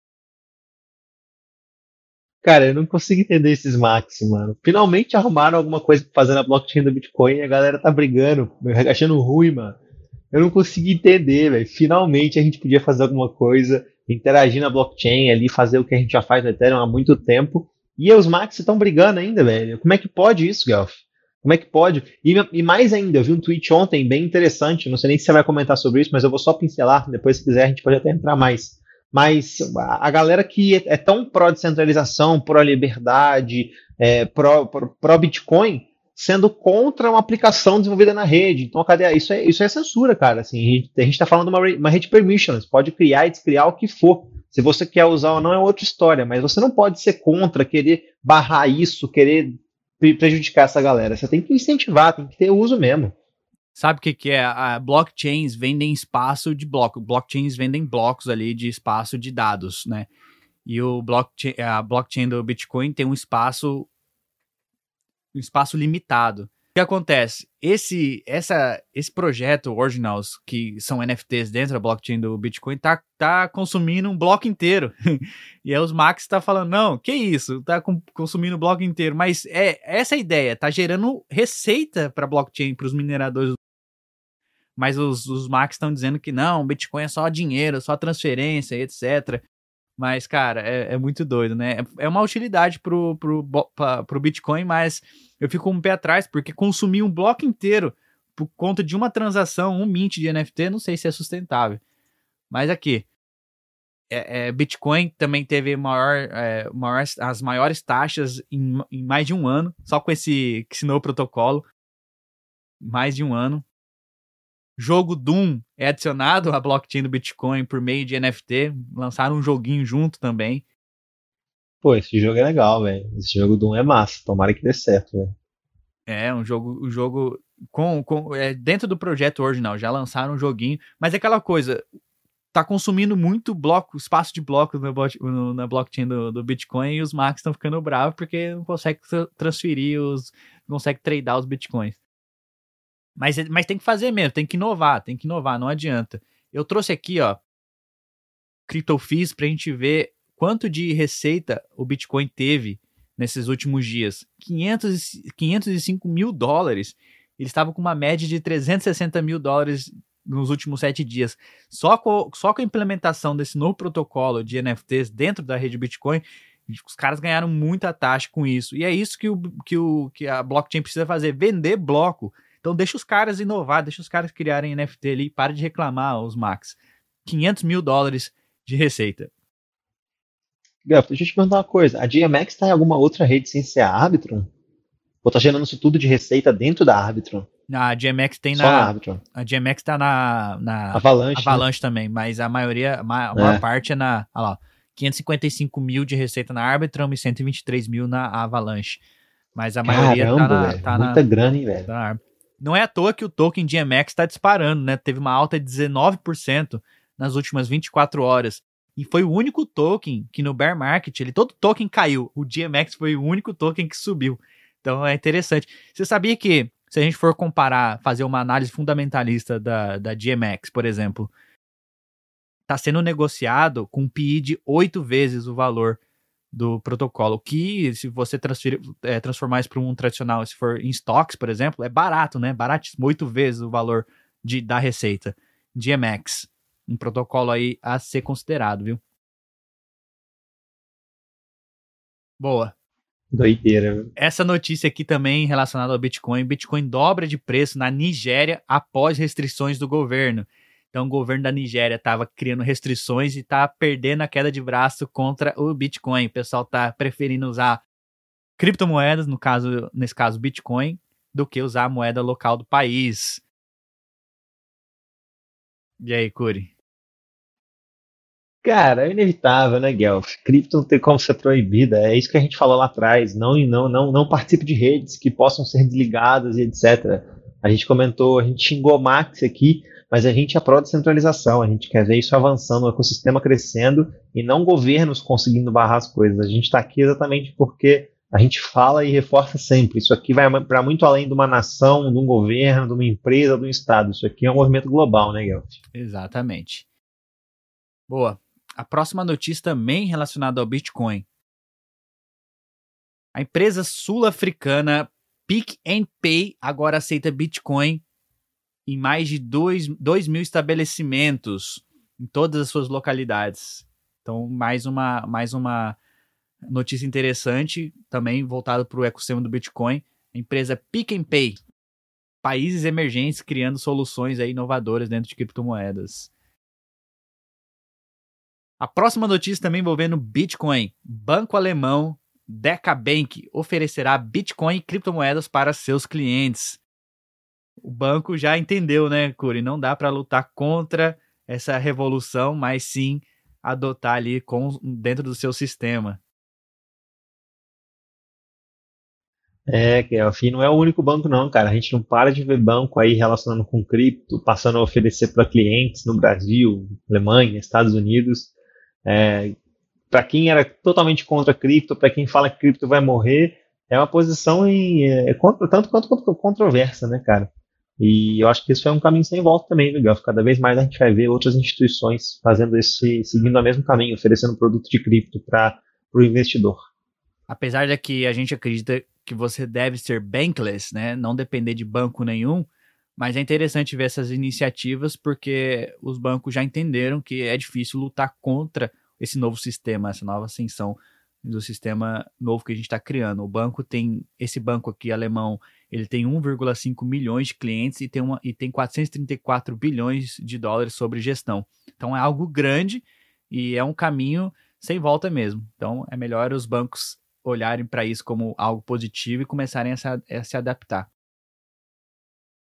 Cara, eu não consigo entender esses Max, mano. Finalmente arrumaram alguma coisa pra fazer na blockchain do Bitcoin e a galera tá brigando, achando ruim, mano. Eu não consigo entender, velho. Finalmente a gente podia fazer alguma coisa, interagir na blockchain ali, fazer o que a gente já faz no Ethereum há muito tempo. E os Max estão brigando ainda, velho. Como é que pode isso, Guelph? Como é que pode? E, e, mais ainda, eu vi um tweet ontem bem interessante, não sei nem se você vai comentar sobre isso, mas eu vou só pincelar, depois se quiser a gente pode até entrar mais. Mas a galera que é, é tão pró-descentralização, pró-liberdade, é, pró-Bitcoin, sendo contra uma aplicação desenvolvida na rede. Então, cadê? Isso é, isso é censura, cara. Assim, a gente está falando de uma, uma rede permissionless, pode criar e descriar o que for. Se você quer usar ou não é outra história, mas você não pode ser contra, querer barrar isso, querer prejudicar essa galera. Você tem que incentivar, tem que ter uso mesmo. Sabe o que, que é? A blockchains vendem espaço de bloco. Blockchains vendem blocos ali de espaço de dados, né? E o blockchain, a blockchain do Bitcoin tem um espaço um espaço limitado que acontece? Esse, essa, esse projeto Originals, que são NFTs dentro da blockchain do Bitcoin, tá, tá consumindo um bloco inteiro. e aí os Max tá falando, não, que isso, tá consumindo o bloco inteiro. Mas é essa é ideia, tá gerando receita para blockchain, para os mineradores. Mas os, os Max estão dizendo que não, Bitcoin é só dinheiro, só transferência, etc. Mas, cara, é, é muito doido, né? É, é uma utilidade pro, pro, pro Bitcoin, mas eu fico um pé atrás, porque consumir um bloco inteiro por conta de uma transação, um mint de NFT, não sei se é sustentável. Mas aqui, é, é, Bitcoin também teve maior, é, maior, as maiores taxas em, em, mais de um ano, só com esse, esse novo protocolo. Mais de um ano. Jogo Doom é adicionado à blockchain do Bitcoin por meio de NFT. Lançaram um joguinho junto também. Pô, esse jogo é legal, velho. Esse jogo Doom é massa. Tomara que dê certo, velho. É, um jogo, um jogo com, com é, dentro do projeto original, já lançaram um joguinho, mas é aquela coisa, tá consumindo muito bloco, espaço de blocos no, na blockchain do, do Bitcoin e os Max estão ficando bravos porque não consegue transferir os, não consegue tradear os Bitcoins. Mas, mas tem que fazer mesmo, tem que inovar, tem que inovar, não adianta. Eu trouxe aqui, ó, CryptoFees pra gente ver quanto de receita o Bitcoin teve nesses últimos dias. 500, 505 mil dólares. Ele estava com uma média de 360 mil dólares nos últimos sete dias. Só com, só com a implementação desse novo protocolo de NFTs dentro da rede Bitcoin, os caras ganharam muita taxa com isso. E é isso que, o, que, o, que a blockchain precisa fazer: vender bloco. Então deixa os caras inovar, deixa os caras criarem NFT ali, para de reclamar os Max. 500 mil dólares de receita. Gato, deixa eu te perguntar uma coisa. A GMX está em alguma outra rede sem ser a Arbitrum? Ou tá gerando isso tudo de receita dentro da Arbitrum? A GMX tem Só na. Arbitrum. A GMX tá na. na Avalanche. Avalanche né? também, mas a maioria, a maior é. parte é na. Olha lá. 555 mil de receita na Arbitrum e 123 mil na Avalanche. Mas a maioria Caramba, tá na. Tá muita na, grana, hein, velho? Tá não é à toa que o token GMX está disparando, né? Teve uma alta de 19% nas últimas 24 horas. E foi o único token que no bear market, ele todo token caiu. O GMX foi o único token que subiu. Então é interessante. Você sabia que se a gente for comparar, fazer uma análise fundamentalista da, da GMX, por exemplo, está sendo negociado com um PI de oito vezes o valor do protocolo, que se você transferir, é, transformar isso para um tradicional, se for em stocks, por exemplo, é barato, né? Baratíssimo, oito vezes o valor de, da receita. GMX, um protocolo aí a ser considerado, viu? Boa. Doideira. Essa notícia aqui também relacionada ao Bitcoin. Bitcoin dobra de preço na Nigéria após restrições do governo. Então, o governo da Nigéria estava criando restrições e está perdendo a queda de braço contra o Bitcoin. O pessoal está preferindo usar criptomoedas, no caso, nesse caso, Bitcoin, do que usar a moeda local do país. E aí, Curi? Cara, é inevitável, né, Guelph? Cripto não tem como ser proibida. É isso que a gente falou lá atrás. Não, não, não, não participe de redes que possam ser desligadas e etc. A gente comentou, a gente xingou Max aqui, mas a gente é pró descentralização. A gente quer ver isso avançando, o ecossistema crescendo e não governos conseguindo barrar as coisas. A gente está aqui exatamente porque a gente fala e reforça sempre. Isso aqui vai para muito além de uma nação, de um governo, de uma empresa, de um estado. Isso aqui é um movimento global, né, Guelph? Exatamente. Boa a próxima notícia também relacionada ao Bitcoin. A empresa sul-africana Pick and Pay agora aceita Bitcoin em mais de 2 mil estabelecimentos em todas as suas localidades. Então, mais uma, mais uma notícia interessante, também voltada para o ecossistema do Bitcoin. A empresa Pick and Pay, países emergentes criando soluções aí inovadoras dentro de criptomoedas. A próxima notícia também envolvendo Bitcoin. Banco alemão DekaBank oferecerá Bitcoin e criptomoedas para seus clientes. O banco já entendeu, né, Curi? Não dá para lutar contra essa revolução, mas sim adotar ali com, dentro do seu sistema. É, afim não é o único banco não, cara. A gente não para de ver banco aí relacionando com cripto, passando a oferecer para clientes no Brasil, Alemanha, Estados Unidos. É, para quem era totalmente contra cripto, para quem fala que cripto vai morrer, é uma posição em, é, contra, tanto quanto controversa, né, cara? E eu acho que isso é um caminho sem volta também, legal. Cada vez mais a gente vai ver outras instituições fazendo esse, seguindo o mesmo caminho, oferecendo produto de cripto para o investidor. Apesar de que a gente acredita que você deve ser bankless, né, não depender de banco nenhum, mas é interessante ver essas iniciativas porque os bancos já entenderam que é difícil lutar contra esse novo sistema, essa nova ascensão do sistema novo que a gente está criando. O banco tem, esse banco aqui alemão, ele tem 1,5 milhões de clientes e tem, uma, e tem 434 bilhões de dólares sobre gestão. Então é algo grande e é um caminho sem volta mesmo. Então é melhor os bancos olharem para isso como algo positivo e começarem a se, a se adaptar.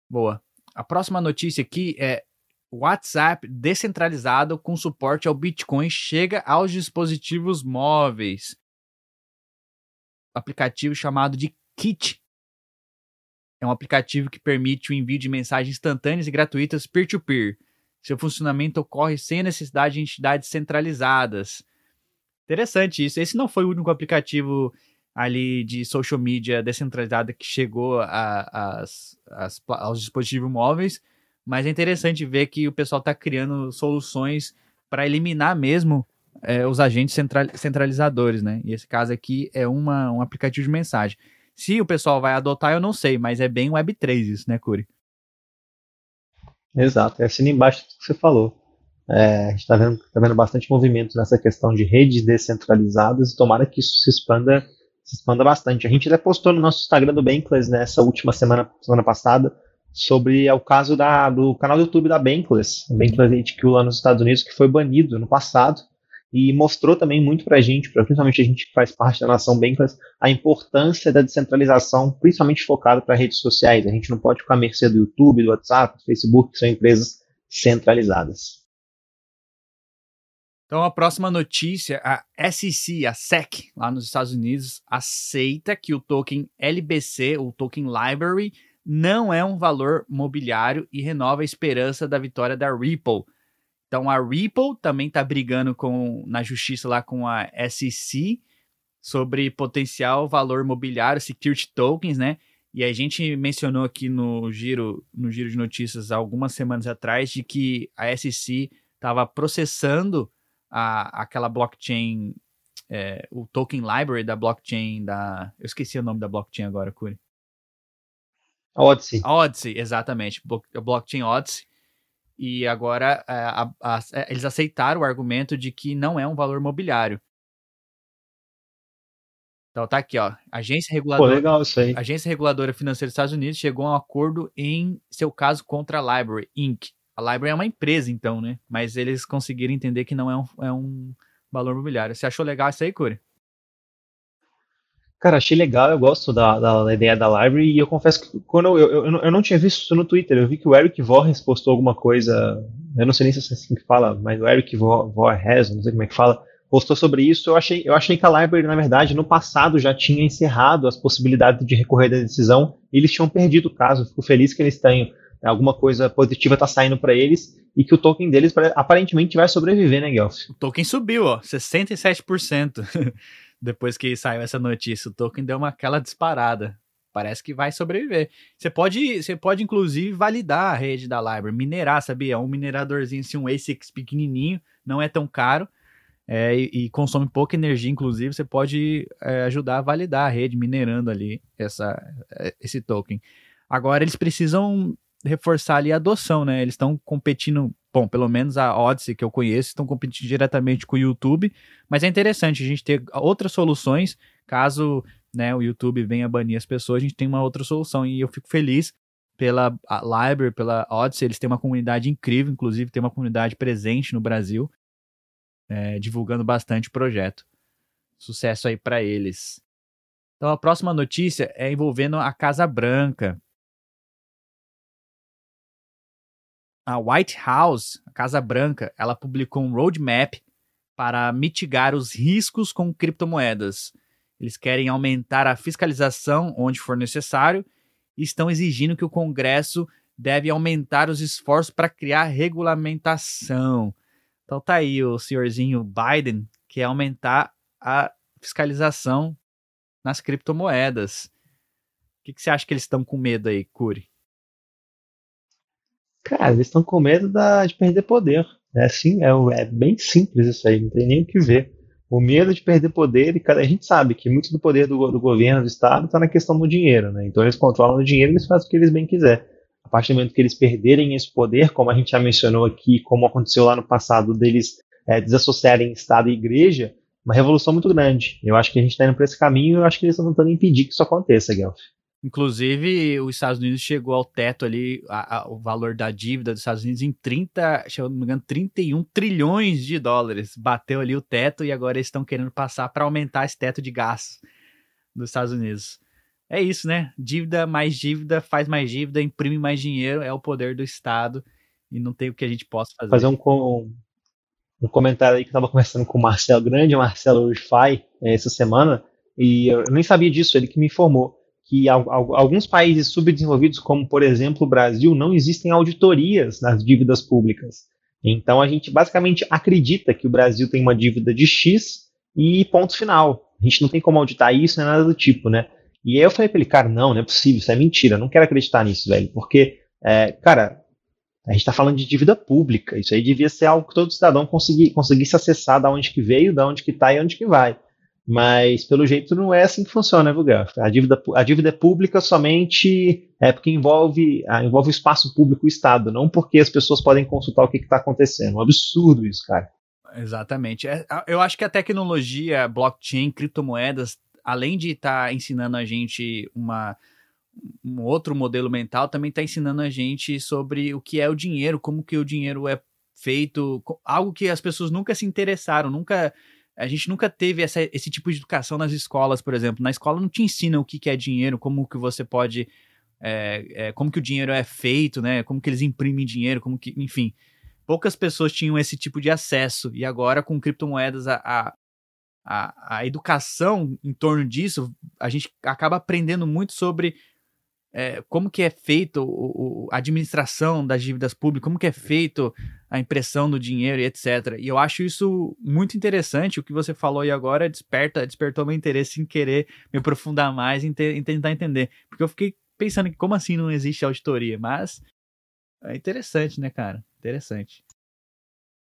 Boa. A próxima notícia aqui é WhatsApp descentralizado com suporte ao Bitcoin chega aos dispositivos móveis. Aplicativo chamado de Kit. É um aplicativo que permite o envio de mensagens instantâneas e gratuitas peer-to-peer. -peer. Seu funcionamento ocorre sem a necessidade de entidades centralizadas. Interessante isso. Esse não foi o único aplicativo ali de social media descentralizada que chegou a, aos dispositivos móveis, mas é interessante ver que o pessoal está criando soluções para eliminar mesmo é, os agentes central, centralizadores, né? E esse caso aqui é uma, um aplicativo de mensagem. Se o pessoal vai adotar, eu não sei, mas é bem Web3 isso, né, Curi? Exato, é assim embaixo do que você falou. É, a gente está vendo, tá vendo bastante movimento nessa questão de redes descentralizadas e tomara que isso se expanda se expanda bastante. A gente até postou no nosso Instagram do Bankless nessa última semana, semana passada, sobre é o caso da, do canal do YouTube da Bankless, Bankless HQ lá nos Estados Unidos, que foi banido no passado, e mostrou também muito pra gente, pra, principalmente a gente que faz parte da nação Bankless, a importância da descentralização, principalmente focada para redes sociais. A gente não pode ficar à mercê do YouTube, do WhatsApp, do Facebook, que são empresas centralizadas. Então, a próxima notícia, a SEC, a SEC, lá nos Estados Unidos, aceita que o token LBC, o token Library, não é um valor mobiliário e renova a esperança da vitória da Ripple. Então, a Ripple também está brigando com, na justiça lá com a SEC sobre potencial valor mobiliário, security tokens, né? E a gente mencionou aqui no giro, no giro de notícias algumas semanas atrás de que a SEC estava processando a, aquela blockchain, é, o token library da blockchain da. Eu esqueci o nome da blockchain agora, Curi. Odyssey. Odyssey, exatamente. Blockchain Odyssey. E agora é, a, a, é, eles aceitaram o argumento de que não é um valor mobiliário. Então tá aqui, ó. Agência reguladora, Pô, legal isso aí. Agência Reguladora Financeira dos Estados Unidos chegou a um acordo em seu caso contra a Library Inc. A Library é uma empresa, então, né? Mas eles conseguiram entender que não é um, é um valor imobiliário. Você achou legal isso aí, Curi? Cara, achei legal, eu gosto da, da, da, ideia da library e eu confesso que quando eu, eu, eu, não tinha visto isso no Twitter, eu vi que o Eric Voorhees postou alguma coisa, eu não sei nem se é assim que fala, mas o Eric Voorhees, não sei como é que fala, postou sobre isso, eu achei, eu achei que a library, na verdade, no passado já tinha encerrado as possibilidades de recorrer da decisão e eles tinham perdido o caso, fico feliz que eles tenham alguma coisa positiva está saindo para eles e que o token deles aparentemente vai sobreviver, né, Guelph? O token subiu, ó, 67%. depois que saiu essa notícia. O token deu uma aquela disparada. Parece que vai sobreviver. Você pode, você pode inclusive validar a rede da Library, minerar, sabia? Um mineradorzinho, assim, um ASIC pequenininho, não é tão caro é, e, e, consome pouca energia, inclusive. Você pode é, ajudar a validar a rede minerando ali essa, é, esse token. Agora eles precisam reforçar ali a adoção, né? Eles estão competindo bom, pelo menos a Odyssey que eu conheço estão competindo diretamente com o YouTube, mas é interessante a gente ter outras soluções, caso né, o YouTube venha banir as pessoas, a gente tem uma outra solução e eu fico feliz pela Library, pela Odyssey, eles têm uma comunidade incrível, inclusive tem uma comunidade presente no Brasil, é, divulgando bastante o projeto. Sucesso aí para eles. Então a próxima notícia é envolvendo a Casa Branca. A White House, a Casa Branca, ela publicou um roadmap para mitigar os riscos com criptomoedas. Eles querem aumentar a fiscalização onde for necessário e estão exigindo que o Congresso deve aumentar os esforços para criar regulamentação. Então tá aí o senhorzinho Biden quer aumentar a fiscalização nas criptomoedas. O que, que você acha que eles estão com medo aí, Curi? Cara, eles estão com medo da, de perder poder. É assim, é, é, bem simples isso aí, não tem nem o que ver. O medo de perder poder, e cada, a gente sabe que muito do poder do, do governo, do Estado, está na questão do dinheiro, né? Então eles controlam o dinheiro e eles fazem o que eles bem quiser. A partir do momento que eles perderem esse poder, como a gente já mencionou aqui, como aconteceu lá no passado, deles é, desassociarem Estado e Igreja, uma revolução muito grande. Eu acho que a gente está indo para esse caminho e eu acho que eles estão tentando impedir que isso aconteça, Guelph. Inclusive, os Estados Unidos chegou ao teto ali, a, a, o valor da dívida dos Estados Unidos em 30, se não me engano, 31 trilhões de dólares. Bateu ali o teto e agora eles estão querendo passar para aumentar esse teto de gastos dos Estados Unidos. É isso, né? Dívida mais dívida faz mais dívida, imprime mais dinheiro, é o poder do Estado e não tem o que a gente possa fazer. Fazer um, um comentário aí que eu estava conversando com o Marcelo Grande, o Marcelo Urfai, eh, essa semana, e eu nem sabia disso, ele que me informou que alguns países subdesenvolvidos, como por exemplo o Brasil, não existem auditorias nas dívidas públicas. Então a gente basicamente acredita que o Brasil tem uma dívida de X e ponto final. A gente não tem como auditar isso, nem nada do tipo, né? E aí eu falei para ele, cara, não, não é possível, isso é mentira, não quero acreditar nisso, velho, porque, é, cara, a gente está falando de dívida pública, isso aí devia ser algo que todo cidadão conseguisse acessar da onde que veio, da onde que está e onde que vai. Mas, pelo jeito, não é assim que funciona, viu, Gaf? A dívida, a dívida é pública somente é porque envolve, ah, envolve o espaço público o Estado, não porque as pessoas podem consultar o que está acontecendo. É um absurdo isso, cara. Exatamente. É, eu acho que a tecnologia, blockchain, criptomoedas, além de estar tá ensinando a gente uma, um outro modelo mental, também está ensinando a gente sobre o que é o dinheiro, como que o dinheiro é feito, algo que as pessoas nunca se interessaram, nunca a gente nunca teve essa, esse tipo de educação nas escolas, por exemplo. Na escola não te ensina o que, que é dinheiro, como que você pode. É, é, como que o dinheiro é feito, né? Como que eles imprimem dinheiro, como que. Enfim. Poucas pessoas tinham esse tipo de acesso. E agora, com criptomoedas, a, a, a, a educação em torno disso, a gente acaba aprendendo muito sobre é, como que é feito a administração das dívidas públicas, como que é feito a impressão do dinheiro e etc. E eu acho isso muito interessante. O que você falou aí agora desperta, despertou meu interesse em querer me aprofundar mais, em, em tentar entender. Porque eu fiquei pensando que como assim não existe auditoria? Mas é interessante, né, cara? Interessante.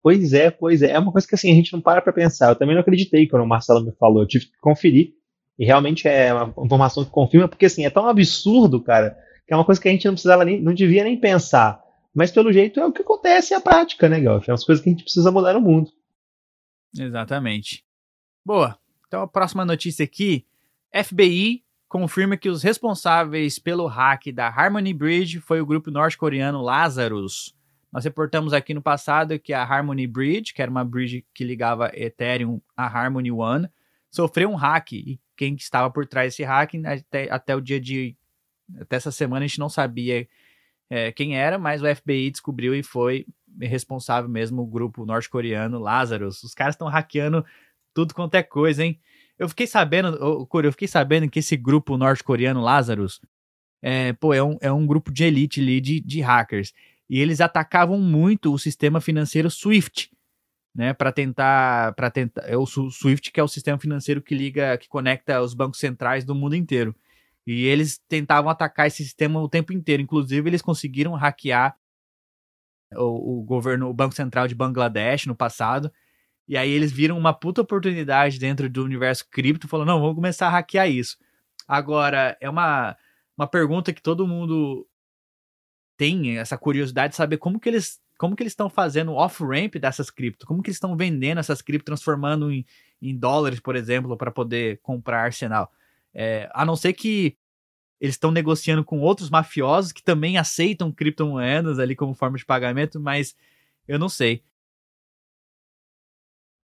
Pois é, pois é. É uma coisa que assim, a gente não para pra pensar. Eu também não acreditei quando o Marcelo me falou. Eu tive que conferir. E realmente é uma informação que confirma, porque assim, é tão absurdo, cara, que é uma coisa que a gente não precisava nem, não devia nem pensar. Mas pelo jeito é o que acontece na prática, né, Galf? É umas coisas que a gente precisa mudar no mundo. Exatamente. Boa. Então a próxima notícia aqui, FBI confirma que os responsáveis pelo hack da Harmony Bridge foi o grupo norte-coreano Lazarus. Nós reportamos aqui no passado que a Harmony Bridge, que era uma bridge que ligava Ethereum a Harmony One, sofreu um hack e quem estava por trás desse hack até, até o dia de até essa semana a gente não sabia é, quem era, mas o FBI descobriu e foi responsável mesmo o grupo norte-coreano Lazarus. Os caras estão hackeando tudo quanto é coisa, hein? Eu fiquei sabendo, oh, eu fiquei sabendo que esse grupo norte-coreano Lazarus é, pô, é um, é um grupo de elite ali de, de hackers. E eles atacavam muito o sistema financeiro SWIFT, né, para tentar, para tentar, é o SWIFT que é o sistema financeiro que liga, que conecta os bancos centrais do mundo inteiro. E eles tentavam atacar esse sistema o tempo inteiro. Inclusive, eles conseguiram hackear o, o governo, o Banco Central de Bangladesh no passado. E aí eles viram uma puta oportunidade dentro do universo cripto, falando, não, vamos começar a hackear isso. Agora, é uma, uma pergunta que todo mundo tem essa curiosidade de saber como que eles como que eles estão fazendo off-ramp dessas cripto, como que eles estão vendendo essas cripto, transformando em, em dólares, por exemplo, para poder comprar arsenal. É, a não ser que eles estão negociando com outros mafiosos que também aceitam criptomoedas ali como forma de pagamento, mas eu não sei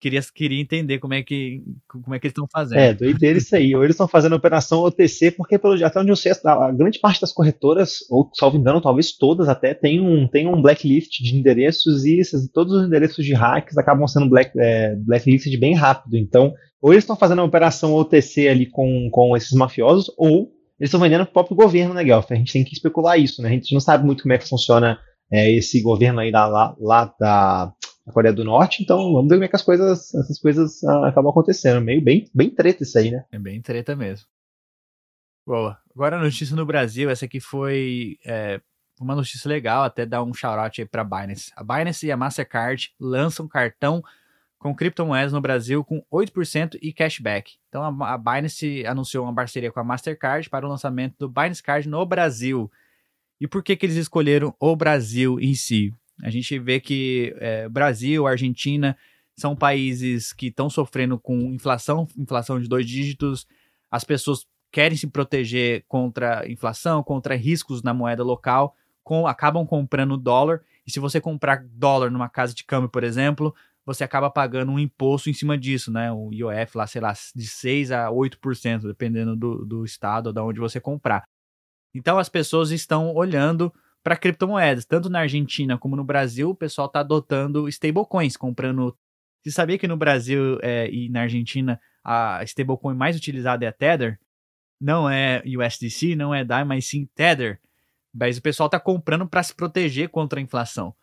queria, queria entender como é que como é que eles estão fazendo. É, doideira isso aí. Ou eles estão fazendo operação OTC, porque pelo, até onde eu sei, a grande parte das corretoras, ou salvo engano, talvez todas até, tem um, tem um blacklist de endereços e esses, todos os endereços de hacks acabam sendo black, é, blacklist bem rápido. Então, ou eles estão fazendo uma operação OTC ali com, com esses mafiosos, ou eles estão vendendo para o próprio governo, né, Guelph? A gente tem que especular isso, né? A gente não sabe muito como é que funciona é, esse governo aí da, lá, lá da a Coreia do Norte, então vamos ver como é que as coisas, essas coisas ah, acabam acontecendo. Meio bem, bem treta isso aí, né? É bem treta mesmo. Boa. Agora a notícia no Brasil, essa aqui foi é, uma notícia legal, até dar um shout-out aí pra Binance. A Binance e a Mastercard lançam cartão com criptomoedas no Brasil com 8% e cashback. Então a, a Binance anunciou uma parceria com a Mastercard para o lançamento do Binance Card no Brasil. E por que, que eles escolheram o Brasil em si? A gente vê que é, Brasil, Argentina são países que estão sofrendo com inflação, inflação de dois dígitos. As pessoas querem se proteger contra inflação, contra riscos na moeda local, com, acabam comprando dólar. E se você comprar dólar numa casa de câmbio, por exemplo, você acaba pagando um imposto em cima disso, né? O IOF lá, sei lá, de 6 a 8%, dependendo do, do estado ou de onde você comprar. Então as pessoas estão olhando para criptomoedas. Tanto na Argentina como no Brasil, o pessoal está adotando stablecoins, comprando. Você sabia que no Brasil é, e na Argentina a stablecoin mais utilizada é a Tether? Não é USDC, não é DAI, mas sim Tether. Mas o pessoal está comprando para se proteger contra a inflação.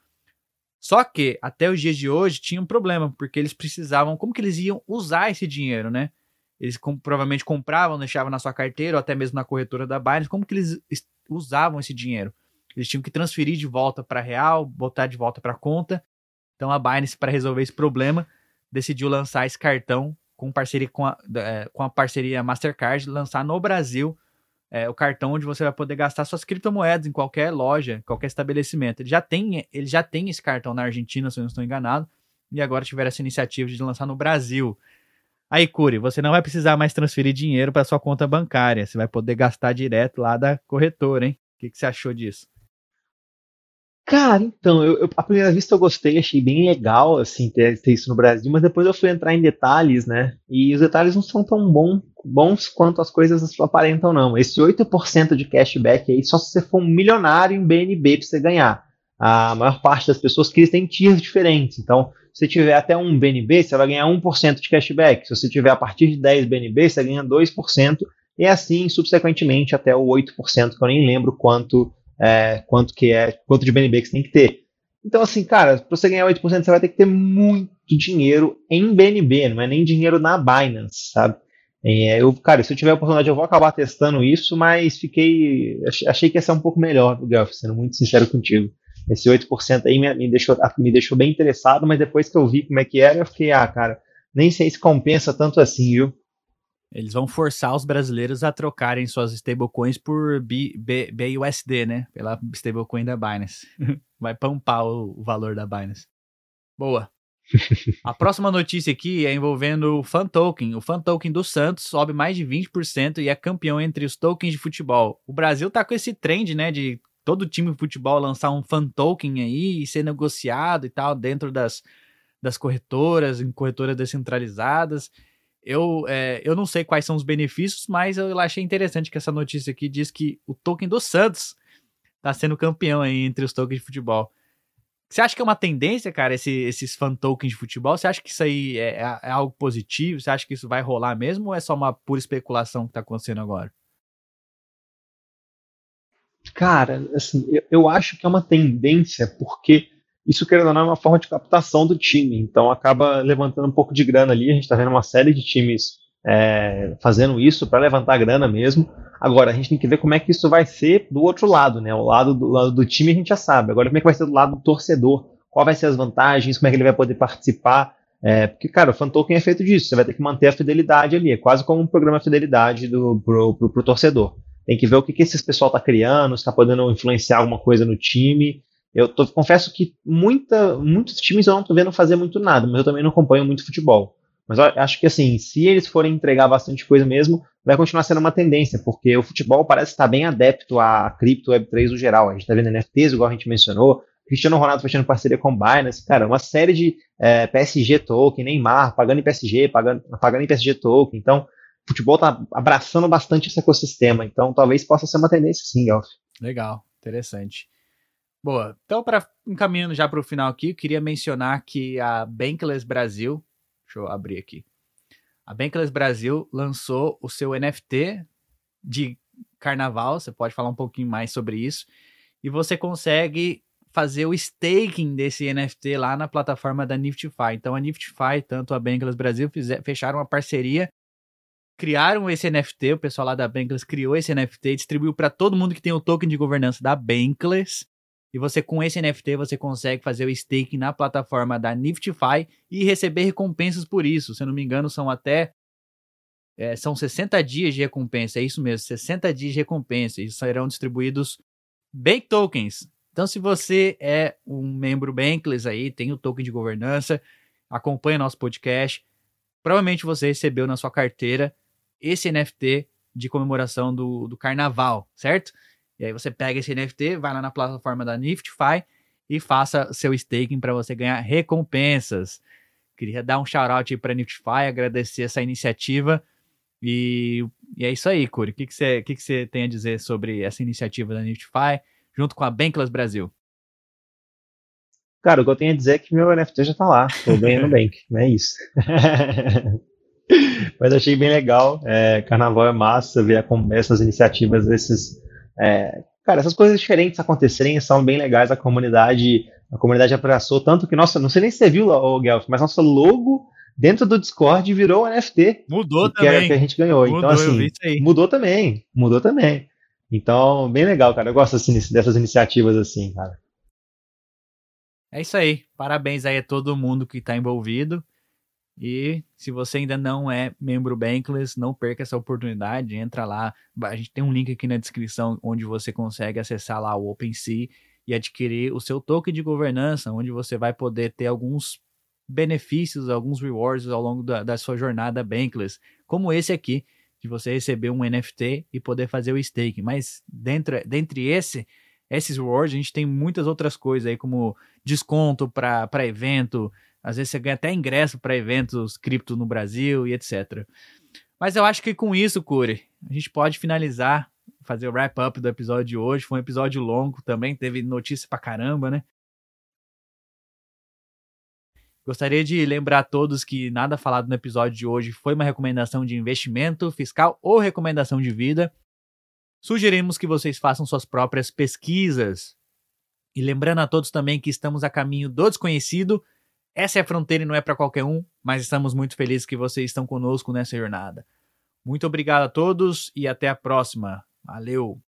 Só que até os dias de hoje tinha um problema, porque eles precisavam, como que eles iam usar esse dinheiro, né? Eles com, provavelmente compravam, deixavam na sua carteira ou até mesmo na corretora da Binance, como que eles usavam esse dinheiro? Eles tinham que transferir de volta para real, botar de volta para conta. Então a Binance, para resolver esse problema, decidiu lançar esse cartão com parceria com a, é, com a parceria Mastercard, lançar no Brasil é, o cartão onde você vai poder gastar suas criptomoedas em qualquer loja, qualquer estabelecimento. Ele já tem, ele já tem esse cartão na Argentina, se eu não estou enganado, e agora tiveram essa iniciativa de lançar no Brasil. Aí, Curi, você não vai precisar mais transferir dinheiro para sua conta bancária, você vai poder gastar direto lá da corretora, hein? O que, que você achou disso? Cara, então, eu, eu, à primeira vista eu gostei, achei bem legal, assim, ter, ter, isso no Brasil, mas depois eu fui entrar em detalhes, né? E os detalhes não são tão bom, bons quanto as coisas aparentam, não. Esse 8% de cashback aí, só se você for um milionário em BNB pra você ganhar. A maior parte das pessoas que eles têm tiers diferentes. Então, se você tiver até um BNB, você vai ganhar 1% de cashback. Se você tiver a partir de 10 BNB, você ganha 2%. E assim, subsequentemente, até o 8%, que eu nem lembro quanto é, quanto que é, quanto de BNB que você tem que ter. Então, assim, cara, para você ganhar 8%, você vai ter que ter muito dinheiro em BNB, não é nem dinheiro na Binance, sabe? É, eu, cara, se eu tiver a oportunidade, eu vou acabar testando isso, mas fiquei. Achei que ia ser um pouco melhor, Guelph, sendo muito sincero contigo. Esse 8% aí me, me, deixou, me deixou bem interessado, mas depois que eu vi como é que era, eu fiquei, ah, cara, nem sei se compensa tanto assim, viu? Eles vão forçar os brasileiros a trocarem suas stablecoins por B, B, BUSD, né? Pela stablecoin da Binance. Vai pampar o, o valor da Binance. Boa. A próxima notícia aqui é envolvendo o Fan Token. O Fan Token do Santos sobe mais de 20% e é campeão entre os tokens de futebol. O Brasil tá com esse trend, né, de todo time de futebol lançar um Fan Token aí e ser negociado e tal dentro das, das corretoras, em corretoras descentralizadas. Eu, é, eu não sei quais são os benefícios, mas eu achei interessante que essa notícia aqui diz que o token do Santos está sendo campeão aí entre os tokens de futebol. Você acha que é uma tendência, cara, esse, esses fan tokens de futebol? Você acha que isso aí é, é, é, algo positivo? Você acha que isso vai rolar mesmo ou é só uma pura especulação que está acontecendo agora? Cara, assim, eu, eu acho que é uma tendência porque isso, querendo ou não, é uma forma de captação do time. Então, acaba levantando um pouco de grana ali. A gente está vendo uma série de times é, fazendo isso para levantar grana mesmo. Agora, a gente tem que ver como é que isso vai ser do outro lado, né? O lado do, lado do time a gente já sabe. Agora, como é que vai ser do lado do torcedor? Qual vai ser as vantagens? Como é que ele vai poder participar? É, porque, cara, o fan token é feito disso. Você vai ter que manter a fidelidade ali. É quase como um programa de fidelidade do, pro, pro, pro torcedor. Tem que ver o que, que esse pessoal está criando, está podendo influenciar alguma coisa no time. Eu tô, confesso que muita, muitos times eu não estou vendo fazer muito nada, mas eu também não acompanho muito futebol. Mas acho que assim, se eles forem entregar bastante coisa mesmo, vai continuar sendo uma tendência, porque o futebol parece estar bem adepto a cripto Web3 no geral. A gente está vendo NFTs, igual a gente mencionou, Cristiano Ronaldo fechando parceria com Binance, cara, uma série de é, PSG token, Neymar pagando em PSG, pagando, pagando em PSG token. Então, o futebol está abraçando bastante esse ecossistema. Então, talvez possa ser uma tendência sim, Elf. Legal, interessante. Boa. Então, para encaminhando já para o final aqui, eu queria mencionar que a Bankless Brasil, deixa eu abrir aqui. A Bankless Brasil lançou o seu NFT de carnaval. Você pode falar um pouquinho mais sobre isso. E você consegue fazer o staking desse NFT lá na plataforma da Niftify. Então a Niftify, tanto a Bankless Brasil, fecharam uma parceria, criaram esse NFT, o pessoal lá da Bankless criou esse NFT e distribuiu para todo mundo que tem o token de governança da Bankless. E você, com esse NFT, você consegue fazer o staking na plataforma da Niftify e receber recompensas por isso. Se eu não me engano, são até. É, são 60 dias de recompensa, é isso mesmo, 60 dias de recompensa. E serão distribuídos Bank Tokens. Então, se você é um membro Bankless aí, tem o token de governança, acompanha nosso podcast, provavelmente você recebeu na sua carteira esse NFT de comemoração do, do carnaval, certo? E aí você pega esse NFT, vai lá na plataforma da Niftify e faça seu staking para você ganhar recompensas. Queria dar um shout-out para a Niftify, agradecer essa iniciativa. E, e é isso aí, Curi. O que, que, você, que, que você tem a dizer sobre essa iniciativa da Niftify junto com a Bankless Brasil? Cara, o que eu tenho a dizer é que meu NFT já está lá. Estou ganhando Bank, não é isso. Mas achei bem legal. É, carnaval é massa ver essas iniciativas desses é, cara, essas coisas diferentes acontecerem são bem legais. A comunidade, a comunidade abraçou tanto que, nossa, não sei nem se você viu, o Guelph, mas nosso logo dentro do Discord virou NFT. Mudou que também. Era que a gente ganhou. Então, mudou, então, assim, mudou também. Mudou também. Então, bem legal, cara. Eu gosto assim, dessas iniciativas assim, cara. É isso aí. Parabéns aí a todo mundo que está envolvido. E se você ainda não é membro Bankless, não perca essa oportunidade, entra lá. A gente tem um link aqui na descrição onde você consegue acessar lá o OpenSea e adquirir o seu token de governança, onde você vai poder ter alguns benefícios, alguns rewards ao longo da, da sua jornada Bankless, como esse aqui, de você receber um NFT e poder fazer o staking. Mas dentro, dentre esse, esses rewards, a gente tem muitas outras coisas aí, como desconto para evento, às vezes você ganha até ingresso para eventos cripto no Brasil e etc. Mas eu acho que com isso, Curi, a gente pode finalizar, fazer o wrap-up do episódio de hoje. Foi um episódio longo também, teve notícia pra caramba, né? Gostaria de lembrar a todos que nada falado no episódio de hoje foi uma recomendação de investimento fiscal ou recomendação de vida. Sugerimos que vocês façam suas próprias pesquisas. E lembrando a todos também que estamos a caminho do desconhecido essa é a fronteira e não é para qualquer um, mas estamos muito felizes que vocês estão conosco nessa jornada. Muito obrigado a todos e até a próxima. Valeu!